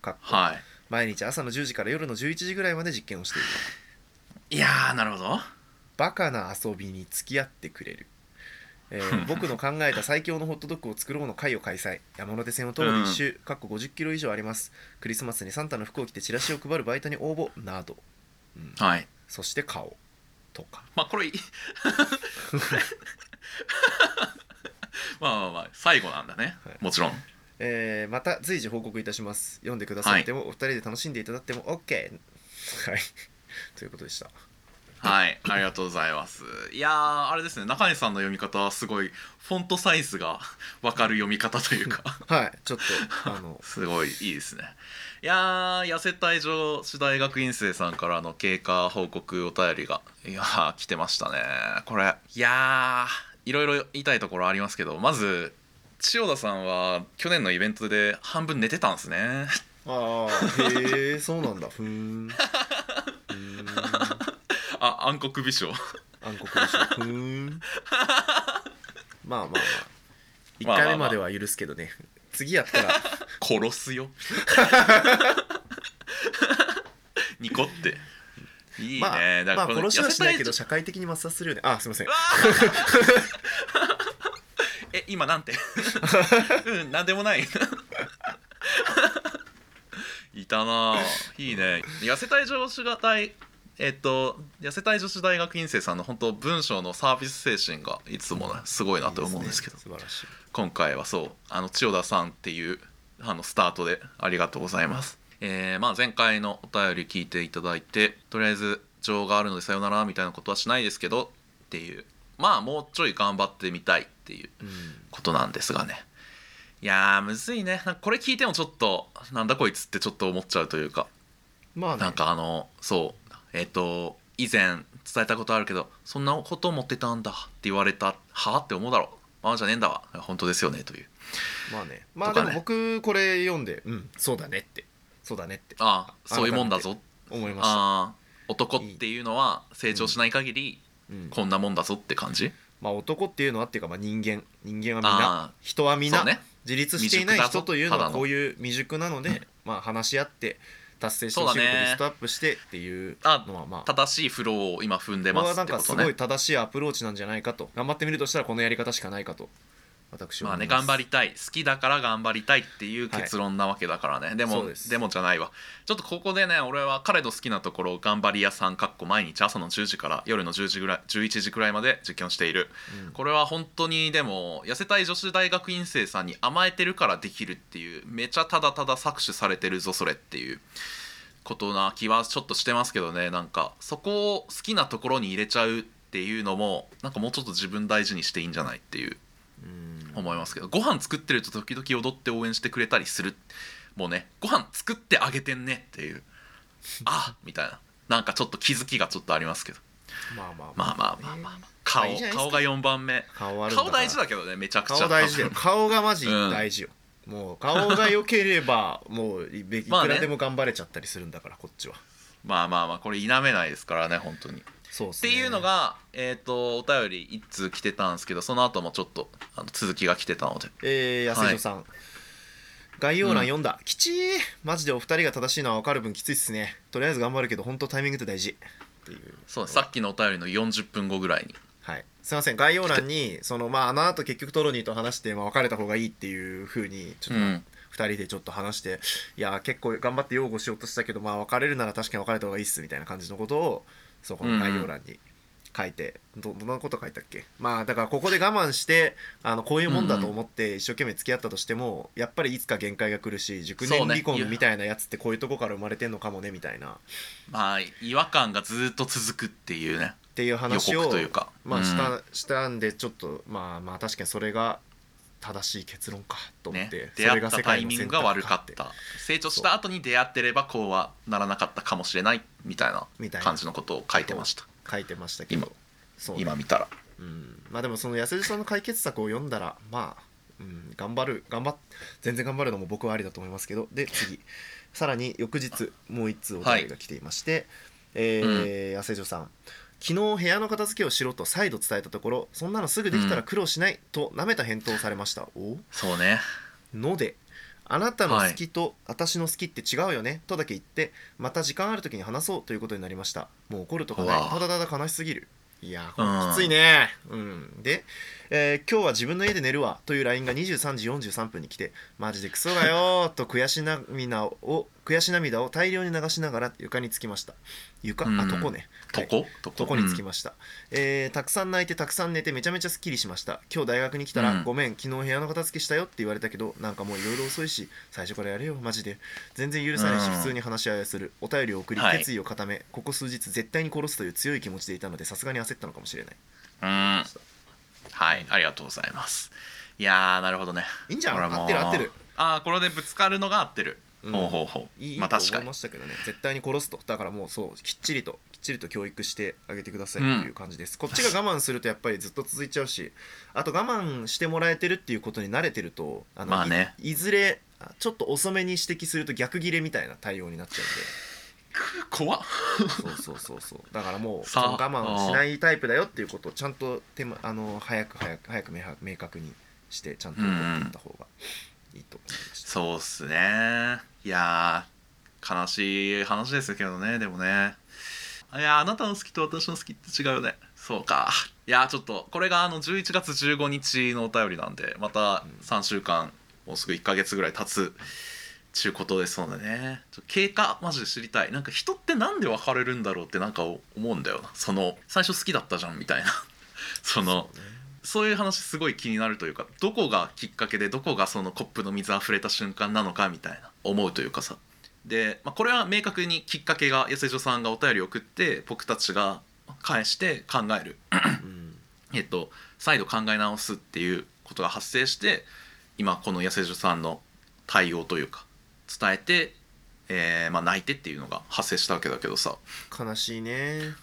かっこはい。毎日朝の10時から夜の11時ぐらいまで実験をしている。いやーなるほど。バカな遊びに付き合ってくれる、えー 僕の考えた最強のホットドッグを作ろうの会を開催。山手線を通る一周、かっこ50キロ以上あります。クリスマスにサンタの服を着てチラシを配るバイトに応募。など、うん。はい。そして顔。とか。まあこれいい まあまあまあ最後なんだね、はい。もちろん。えーまた随時報告いたします。読んでくださっても、お二人で楽しんでいただっても OK はい。ということでした。はい。ありがとうございます。いやーあれですね。中西さんの読み方はすごいフォントサイズが分かる読み方というか。はい。ちょっとあのすごいいいですね。いやー痩せたい女子大学院生さんからの経過報告お便りがいやー来てましたね。これ。いやーいろいろ言いたいところありますけどまず千代田さんは去年のイベントで半分寝てたんですね。ああへえそうなんだ。ふーん。あ暗黒美少。暗黒でしょふーん。まあまあまあ。1まあまあまあ回目までは許すけどね。次やったら。殺すよ。ニコっていいね、まあまあだからこの殺しはしないけど社会的に抹殺するよね。あすいません。え今なんて？うんなんでもない。いたなあ。いいね。痩せたい女子大えっと痩せたい女子大学院生さんの本当文章のサービス精神がいつもねすごいなと思うんですけど。いいね。素晴らしい。今回はそう。あの千代田さんっていうあのスタートでありがとうございます、えーまあ、前回のお便り聞いていただいてとりあえず情があるのでさよならみたいなことはしないですけどっていう。まあもうちょい頑張ってみたいっていううんことなんですがね。いやーむずいね。これ聞いてもちょっとなんだこいつってちょっと思っちゃうというか。まあね。なんかあのそう。えっ、と以前伝えたことあるけどそんなこと思ってたんだ。って言われたはあって思うだろう。ああじゃねえんだわ。本当ですよねという。まあね。まあでも僕これ読んでうんそうだねってそうだねって。ああそういうもんだぞ。思いました。ああ男っていうのは成長しない限りうん。こんなもんだぞって感じ？まあ男っていうのはっていうかまあ人間。人間はみんあな人はみんなそうね。自立していない未熟だぞ人というのはただの。こういう未熟なのでまあ話し合って達成してほしいことそうだね。リストアップしてっていうあのはまあ。正しいフローを今踏んでこれはますなんかすごい正しいアプローチなんじゃないかと。頑張ってみるとしたらこのやり方しかないかと私は。まあね頑張りたい。好きだから頑張りたいっていう結論なわけだからね、でもそうです。でもじゃないわ。ちょっとここでね俺は彼の好きなところ頑張り屋さんかっこ毎日朝の10時から夜の10時ぐらい11時ぐらいまで実験をしている。うん。これは本当にでも痩せたい女子大学院生さんに甘えてるからできるっていうめちゃただただ搾取されてるぞそれっていうことな気はちょっとしてますけどね。なんかそこを好きなところに入れちゃうっていうのもなんかもうちょっと自分大事にしていいんじゃないっていう。うん思いますけどご飯作ってると時々踊って応援してくれたりするもうねご飯作ってあげてんねっていう あみたいな。なんかちょっと気づきがちょっとありますけど。まあまあまあ。まあまあまあ、まあ、顔顔が4番目。顔大事だけどねめちゃくちゃ。顔大事だよ。顔がマジうん。大事よ、もう顔が良ければもういいくらでも頑張れちゃったりするんだからこっちは。まあまあまあこれ否めないですからね本当に。っそうっすね。ていうのがえっ、とお便り1通来てたんですけどその後もちょっとあの続きが来てたので。えー、安井さん、概要欄読んだ、きちーマジでお二人が正しいのは分かる分きついっすね。とりあえず頑張るけど本当タイミングって大事。っていう。そうさっきのお便りの40分後ぐらいに。はい。すいません。概要欄にそのまああの後結局トロニーと話して、まあ、別れた方がいいっていうふうにちょっと、うん。2人でちょっと話していや結構頑張って擁護しようとしたけどまあ別れるなら確かに別れた方がいいっすみたいな感じのことをそこの概要欄に書いて、どどんなこと書いたっけ？まあだからここで我慢してあのこういうもんだと思って一生懸命付き合ったとしても、やっぱりいつか限界が来るし熟年離婚みたいなやつってこういうとこから生まれてんのかもねみたいな。っまあ違和感がずっと続くっていうね。ていう予話をまあした,、したんでちょっとまあまあ確かにそれが正しい結論かと思っねて、、出会ったタイミングが悪かった。成長した後に出会ってればこうはならなかったかもしれないみたいな感じのことを書いてました。書いてましたけど。今今見たら。うん、まあでもその安田さんの解決策を読んだらまあ、うん、頑張る頑張っ全然頑張るのも僕はありだと思いますけど。で次。さらに翌日もう一通お便りが来ていまして、えー安江さん昨日部屋の片付けをしろと再度伝えたところそんなのすぐできたら苦労しないと舐めた返答をされました、お？そうね。のであなたの好きと私の好きって違うよね？とだけ言ってまた時間ある時に話そうということになりました。もう怒るとかない。ただただ悲しすぎる。いやこれうん。きついね。うん。で、えー今日は自分の家で寝るわ」という LINE が23時43分に来て「マジでクソがよ」と悔し涙を悔し涙を大量に流しながら床につきました。床、うんあ床ねはい。とこ、ととこにつきました、えーたくさん泣いてたくさん寝てめちゃめちゃすっきりしました。今日大学に来たら、うん。ごめん昨日部屋の片付けしたよって言われたけどなんかもういろいろ遅いし最初からやれよマジで。全然許さないし、うん。普通に話し合いをする。お便りを送り、はい。決意を固めここ数日絶対に殺すという強い気持ちでいたのでさすがに焦ったのかもしれない。うん。はいありがとうございます。いやーなるほどね。いいんじゃん。合ってる合ってる。ああこれでぶつかるのが合ってる、うん。ほうほうほう。いいと思いましたけどね。絶対に殺すと。だからもうそうきっちりとちりと教育してあげてくださいっていう感じです、こっちが我慢するとやっぱりずっと続いちゃうしあと我慢してもらえてるっていうことに慣れてるとあの、まあね。いいずれあちょっと遅めに指摘すると逆ギレみたいな対応になっちゃ怖っうんで。そうそうそうそう。だからもう我慢をしないタイプだよっていうことをちゃんと手間あの早く早く早く明確にしてちゃんと怒っていった方がいいと思いました、そうっすね。いやー悲しい話ですけどねでもねいやーあなたの好きと私の好きって違うよね。そうか。いやーちょっとこれがあの11月15日のお便りなんでまた3週間もうすぐ1ヶ月ぐらい経つちゅうことですのでね。経過マジで知りたい。なんか人ってなんで別れるんだろうってなんか思うんだよな。その最初好きだったじゃんみたいな。そのそうねそういう話すごい気になるというかどこがきっかけでどこがそのコップの水あふれた瞬間なのかみたいな思うというかさで、まあ、これは明確にきっかけが安江さんがお便りを送って僕たちが返して考える、うん。えっと、再度考え直すっていうことが発生して今この安江さんの対応というか伝えて、えーまあ、泣いてっていうのが発生したわけだけどさ。悲しいね。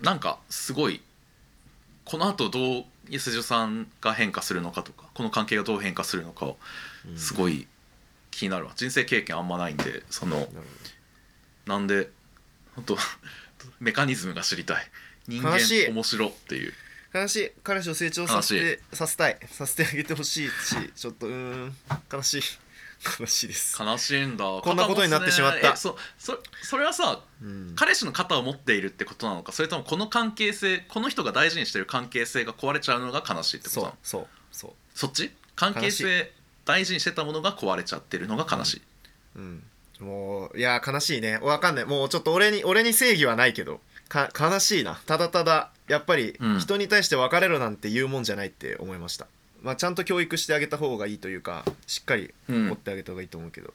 なんかすごいこの後どう安代さんが変化するのかとかこの関係がどう変化するのかをうん。すごい気になるわ。人生経験あんまないんでそのなんで本当 メカニズムが知りたい。人間悲しい。面白っていう。悲しい。彼氏を成長させてさせたい。させてあげてほしいしちょっとうーん。悲しい。悲しいです、悲しいんだ。こんなことになってしまった。えそそそれはさうん、彼氏の肩を持っているってことなのかそれともこの関係性この人が大事にしてる関係性が壊れちゃうのが悲しいってことなの？そうそうそう。そっち？関係性大事にしてたものが壊れちゃってるのが悲しい、うん、もういや悲しいね。わかんない。もうちょっと俺に俺に正義はないけどか悲しいな。ただただやっぱりうん。人に対して別れろなんて言うもんじゃないって思いました、まあ、ちゃんと教育してあげた方がいいというかしっかりうん。持ってあげた方がいいと思うけど、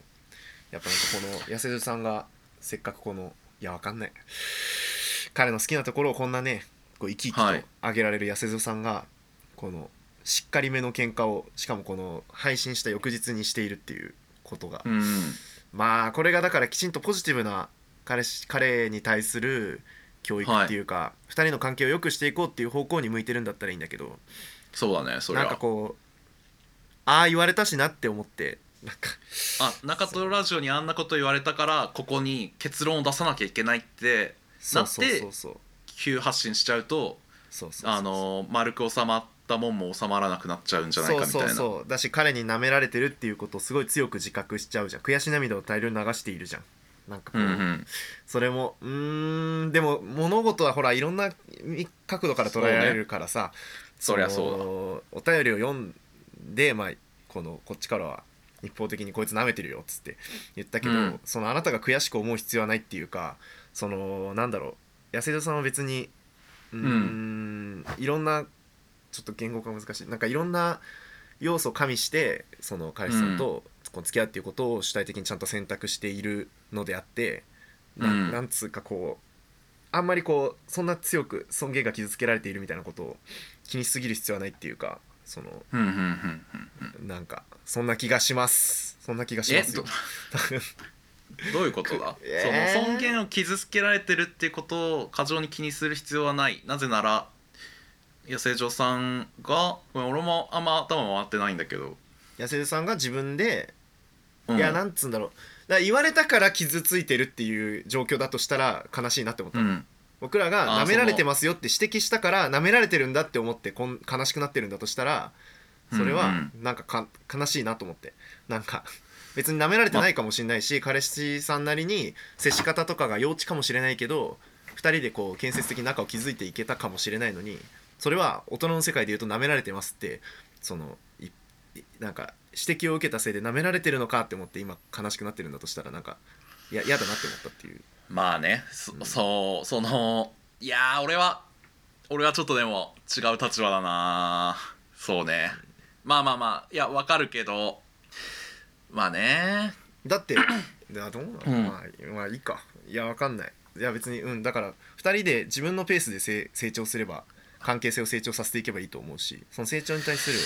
やっぱなんかこの安田さんがせっかくこのいやわかんない。彼の好きなところをこんなねこう生き生きはい。とあげられる安田さんがこのしっかりめの喧嘩をしかもこの配信した翌日にしているっていうことが、うん。まあこれがだからきちんとポジティブな彼氏彼に対する教育っていうか、二人の関係を良くしていこうっていう方向に向いてるんだったらいいんだけどそうだねそれなんはかこうああ言われたしなって思ってなんか。あ中トロラジオにあんなこと言われたからここに結論を出さなきゃいけないってそうそうそうそう。急発信しちゃうとあの丸く収まったもんも収まらなくなっちゃうんじゃないかみたいな。そうそうそう。だし彼に舐められてるっていうことをすごい強く自覚しちゃうじゃん。悔し涙を大量に流しているじゃん。なんかこう、うんうん。それもうーんでも物事はほらいろんな角度から捉えられるからさ。そりゃそうだ。のお便りを読んでまあこのこっちからは一方的にこいつ舐めてるよっつって言ったけど、うん。そのあなたが悔しく思う必要はないっていうかそのなんだろう。安田さんは別にうーん。いろんなちょっと言語化難しい。なんかいろんな要素を加味してその彼氏さんと付き合うっていうことを主体的にちゃんと選択しているのであって、なうん。なんつうかこうあんまりこうそんな強く尊厳が傷つけられているみたいなことを気にしすぎる必要はないっていうかそのうんうんうんうん。なんかそんな気がします。そんな気がします。よど どういうことだ、えー。その尊厳を傷つけられてるっていうことを過剰に気にする必要はない。なぜなら野生女さんが俺もあんま頭回ってないんだけど、安田さんが自分で、うん。いやなんつうんだろう。だから言われたから傷ついてるっていう状況だとしたら悲しいなって思った、うん。僕らがあー舐められてますよって指摘したから舐められてるんだって思ってこん悲しくなってるんだとしたらそれはうんなんかか悲しいなと思って。なんか別に舐められてないかもしれないし、彼氏さんなりに接し方とかが幼稚かもしれないけど2人でこう建設的に仲を築いていけたかもしれないのにそれは大人の世界で言うと舐められてますってそのなんか指摘を受けたせいで舐められてるのかって思って今悲しくなってるんだとしたらなんかいや嫌だなって思ったっていう。まあねそそうそのいやー俺は俺はちょっとでも違う立場だな。そうね。まあまあまあいやわかるけどまあね。だっていやどうなの、うん。まあまあいいか。いやわかんない。いや別にうんだから2人で自分のペースで成成長すれば関係性を成長させていけばいいと思うしその成長に対する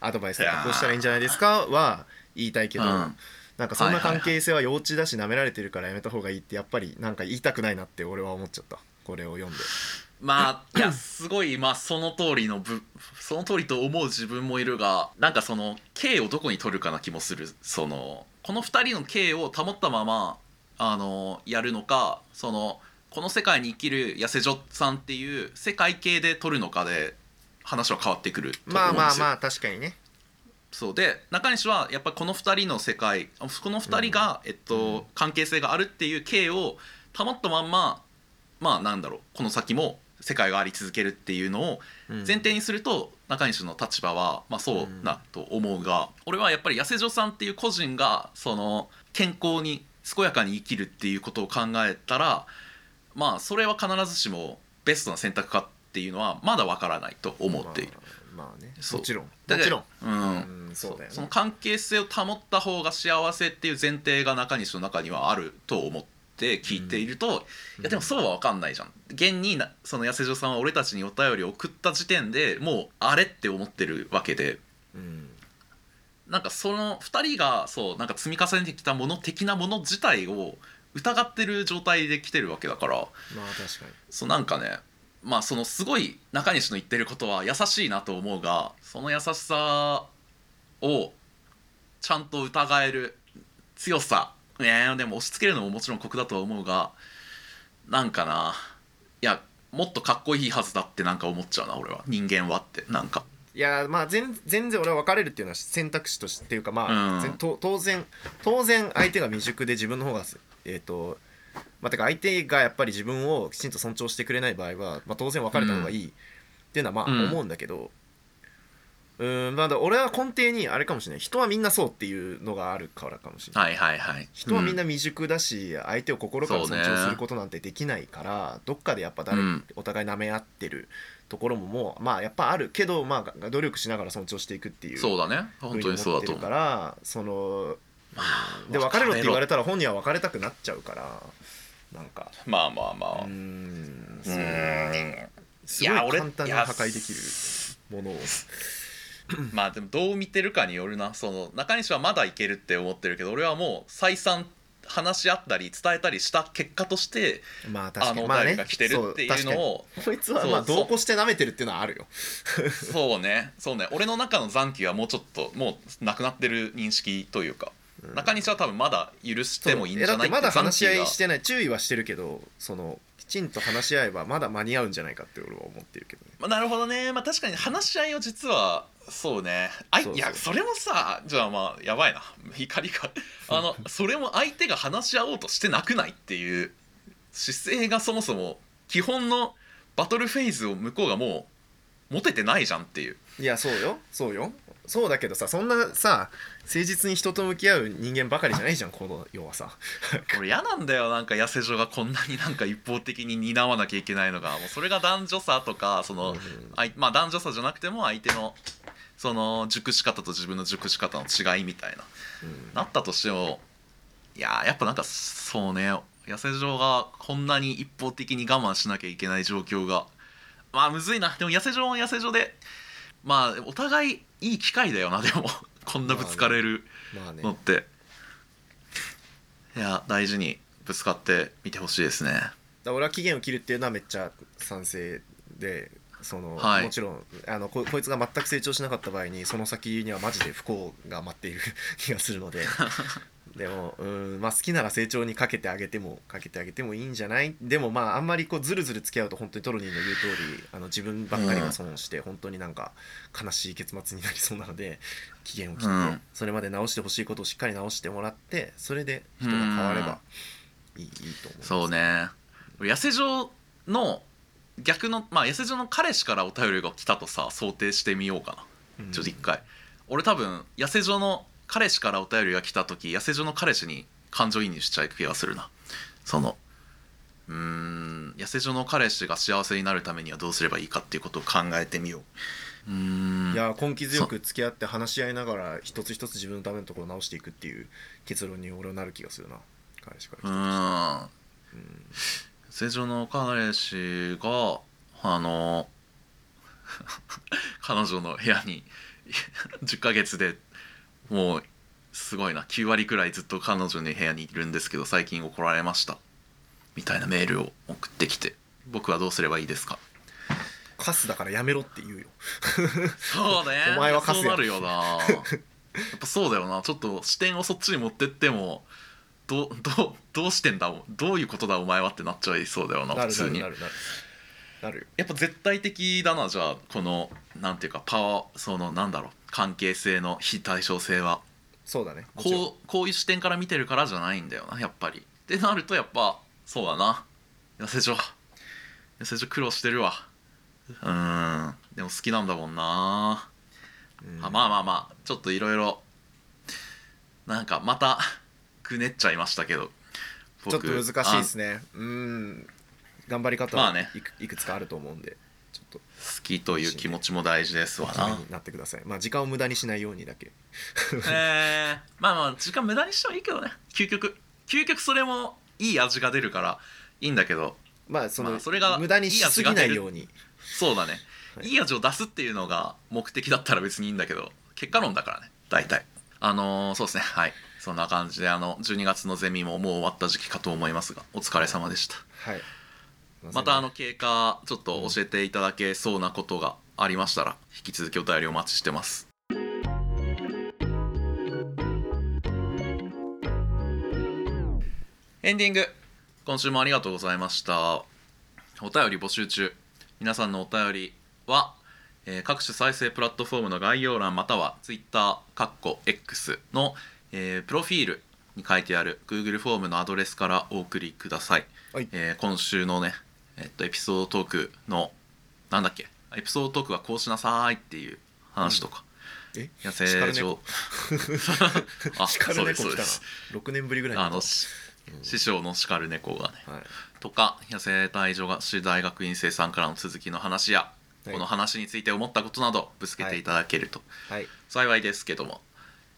アドバイスとかこうしたらいいんじゃないですかは言いたいけど、うん。なんかそんな関係性は幼稚だし舐められてるからやめた方がいいってやっぱりなんか言いたくないなって俺は思っちゃった。これを読んで。まあいやすごいまあその通りのぶその通りと思う自分もいるがなんかその刑をどこに取るかな気もする。そのこの2人の刑を保ったままあのやるのかそのこの世界に生きる痩せ女さんっていう世界系で取るのかで話は変わってくると思うんですよ。まあまあまあ確かにね。そう。で中西はやっぱこの2人の世界この2人が、えっと関係性があるっていう経を保ったまんままあなんだろうこの先も世界があり続けるっていうのをうん。前提にすると中西の立場は、まあ、そうなと思うが、俺はやっぱり痩せ女さんっていう個人がその健康に健やかに生きるっていうことを考えたらまあそれは必ずしもベストな選択かっていうのはまだわからないと思っている。まあ、まあね。もちろん。もちろん。うん。うんそうだよね。その関係性を保った方が幸せっていう前提が中西の中にはあると思って聞いていると、いやでもそうは分かんないじゃん。現になその痩せ女さんは俺たちにお便りを送った時点でもうあれって思ってるわけで。うん。なんかその2人がそうなんか積み重ねてきたもの的なもの自体を疑ってる状態で来てるわけだから。まあ確かに。そうなんかねまあそのすごい中西の言ってることは優しいなと思うがその優しさをちゃんと疑える強さ。ねでも押し付けるのももちろん酷だとは思うがなんかないやもっとかっこいいはずだってなんか思っちゃうな俺は。人間はってなんか。いやまあ全全然俺は別れるっていうのは選択肢としてっていうかまあ、うん。当然当然相手が未熟で自分の方がえっ、とまあてか相手がやっぱり自分をきちんと尊重してくれない場合は、まあ、当然別れた方がいいっていうのはまあうん。思うんだけどうーんまあだ俺は根底にあれかもしれない。人はみんなそうっていうのがあるからかもしれない。はいはいはい。人はみんなう未熟だし、相手を心から尊重することなんてできないから、どっかでやっぱ誰、うんお互い舐め合ってるところももうまあやっぱあるけどまあ努力しながら尊重していくっていうそうだね。本当にそうだと思う。からそのまあで別れろって言われたたら本人は別れたくなっちゃうからなんか。まあまあまあ。うーん。うそうすごいいや俺簡単に破壊できるものを。まあでもどう見てるかによるな。その中西はまだいけるって思ってるけど俺はもう再三話し合ったり伝えたりした結果としてまあ確かに。あのお便りが来てるっていうのをこいつはまあ同行して舐めてるっていうのはあるよ。そうね。そうね。俺の中の残機はもうちょっともうなくなってる認識というか、中西は多分まだ許してもいいんじゃないまだ話し合いしてない。注意はしてるけどそのきちんと話し合えばまだ間に合うんじゃないかって俺は思ってるけどね。まあ、なるほどね、まあ、確かに話し合いを実はそうね。あいやそれもさじゃあまあやばいな。怒りが あのそれも相手が話し合おうとしてなくないっていう姿勢がそもそも基本のバトルフェーズを向こうがもう持ててないじゃんっていう。いやそうよ。そうよ。そうだけどさそんなさ誠実に人と向き合う人間ばかりじゃないじゃんこの世はさ。俺嫌なんだよ。なんか痩せ女がこんなになんか一方的に担わなきゃいけないのが。もうそれが男女差とかその、うん。あいまあ男女差じゃなくても相手のその熟し方と自分の熟し方の違いみたいな。うん。なったとしてもいやーやっぱなんかそうね。痩せ状がこんなに一方的に我慢しなきゃいけない状況がまあむずいな。でも痩せ状も痩せ状でまあお互いいい機会だよな。でも こんなぶつかれるまあね。のって、いや大事にぶつかってみてほしいですね。だ俺は期限を切るっていうのはめっちゃ賛成でその、はい。もちろんあのここいつが全く成長しなかった場合にその先にはマジで不幸が待っている気がするので でもうんまあ好きなら成長にかけてあげてもかけてあげてもいいんじゃない？でもまああんまりこうずるずる付き合うと本当にトロニーの言う通りあの自分ばっかりが損して本当になんか悲しい結末になりそうなので期限を切って、うん。それまで直してほしいことをしっかり直してもらってそれで人が変わればいい,、いいと思います。そうね。痩せ状の逆のまあ痩せ状の彼氏からお便りが来たとさ想定してみようかな。うん。ちょっと一回、俺多分痩せ状の彼氏からお便りが来た時痩せ状の彼氏に感情移入しちゃう気がするな。そのうーん痩せ状の彼氏が幸せになるためにはどうすればいいかっていうことを考えてみよう。うーん。いや根気強く付き合って話し合いながら一つ一つ自分のためのところを直していくっていう結論に俺はなる気がするな。彼氏からう来たーん。うん正常の彼氏があの 彼女の部屋に 10ヶ月でもうすごいな。9割くらいずっと彼女の部屋にいるんですけど最近怒られました。みたいなメールを送ってきて。僕はどうすればいいですか？カスだからやめろって言うよ。そうね。お前はカスやそうなるよな。やっぱそうだよな。ちょっと視点をそっちに持ってってもどうどうどうしてんだ？どういうことだお前はってなっちゃいそうだよな普通に。なるなる。なる。なるよやっぱ絶対的だなじゃあこのなんていうかパワーそのなんだろう関係性の非対称性は。そうだね。こうこういう視点から見てるからじゃないんだよなやっぱり。ってなるとやっぱそうだな。痩せ女痩せ女苦労してるわ。うーん。でも好きなんだもんな、うん。あまあまあまあ。ちょっといろいろなんかまたぐねっちゃいましたけど。ちょっと難しいですね。ねうん。頑張り方はまあね。いくいくつかあると思うんでと好きという気持ちも大事ですわな。なってください。まあ時間を無駄にしないようにだけ。えー、まあまあ時間無駄にしてもいいけどね。究極。究極それもいい味が出るからいいんだけど。まあその、まあそれが無駄にしすぎないように。そうだね、はい。い、い味を出すっていうのが目的だったら別にいいんだけど結果論だからね。大体。あのーそうですね。はい。そんな感じであの12月のゼミももう終わった時期かと思いますがお疲れ様でした。はいまたあの経過ちょっと教えていただけそうなことがありましたら引き続きお便りお待ちしてます。エンディング。今週もありがとうございました。お便り募集中。皆さんのお便りは、えー各種再生プラットフォームの概要欄または Twitter かっこ X の、えープロフィールに書いてある Google フォームのアドレスからお送りください。はい。えー今週のね、えっと、エピソードトークのなんだっけ？エピソードトークはこうしなさいっていう話とか、え？野生叱る状猫。あ叱るそうですそうです。6年ぶりぐらいにあのし師匠の叱る猫がね。はい。とか野生隊女子大学院生さんからの続きの話や、はい。この話について思ったことなどぶつけていただけると。はい。幸いですけども、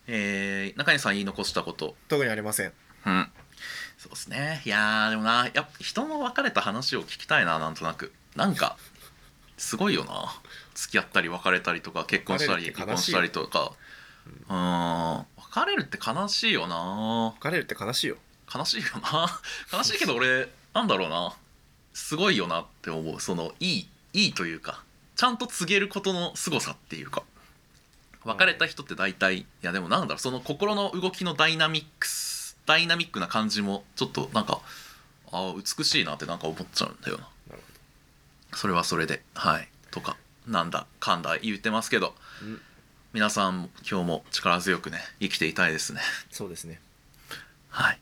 えー中西さん言い残したこと。特にありません。うんそうですね。いやーでもなやっぱ人の別れた話を聞きたいななんとなく。なんかすごいよな。付き合ったり別れたりとか結婚したり離婚したりとか。うん。別れるって悲しいよな。別れるって悲しいよ。悲しいよな。悲しいけど俺なんだろうな。すごいよなって思う。そのいいいいというかちゃんと告げることの凄さっていうか。別れた人って大体いやでもなんだろうその心の動きのダイナミックスダイナミックな感じもちょっとなんかあ美しいなってなんか思っちゃうんだよな。それはそれではい。とかなんだかんだ言ってますけど。うん。皆さんも今日も力強くね生きていたいですね。そうですね。はい。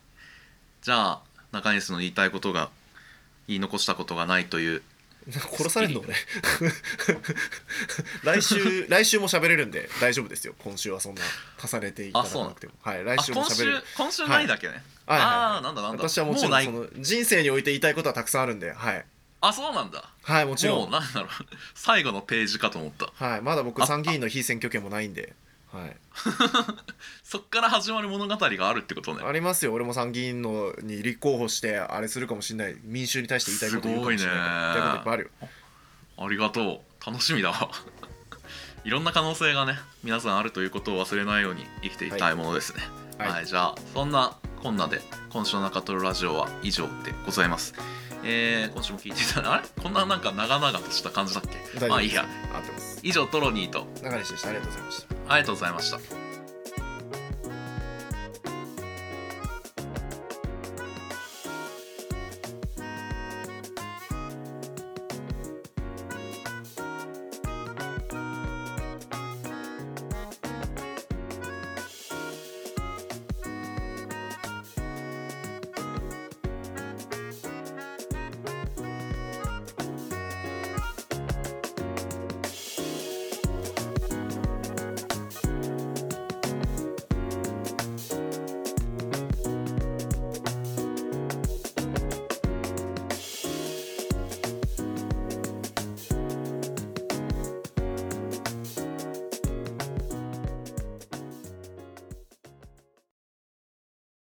じゃあ中西の言いたいことが言い残したことがないという 殺されるの俺 来週来週も喋れるんで大丈夫ですよ。今週はそんな重ねていただかなくても。はい来週週も喋れる。今週ないだけね、はいはいあはい。あなんだなんだ。私はもちろうんその人生において言いたいことはたくさんあるんではい。あそうなんだ。はいもちろもうんなんだろう。最後のページかと思った。はいまだ僕あ参議院の非選挙権もないんではい。そっから始まる物語があるってことね。ありますよ。俺も参議院のに立候補してあれするかもしれない。民衆に対して言いたいこと言うかもしれないいね言いたいこといっぱいあるよ。ありがとう。楽しみだわ。いろんな可能性がね皆さんあるということを忘れないように生きていたいものですね。はい。はい、じゃあそんなこんなで今週の中トロラジオは以上でございます。えー、今週も聞いていた。だあれ？こんななんか長々とした感じだっけ？まあいいや。合ってます以上トロニーと。中西でした。ありがとうございました。ありがとうございました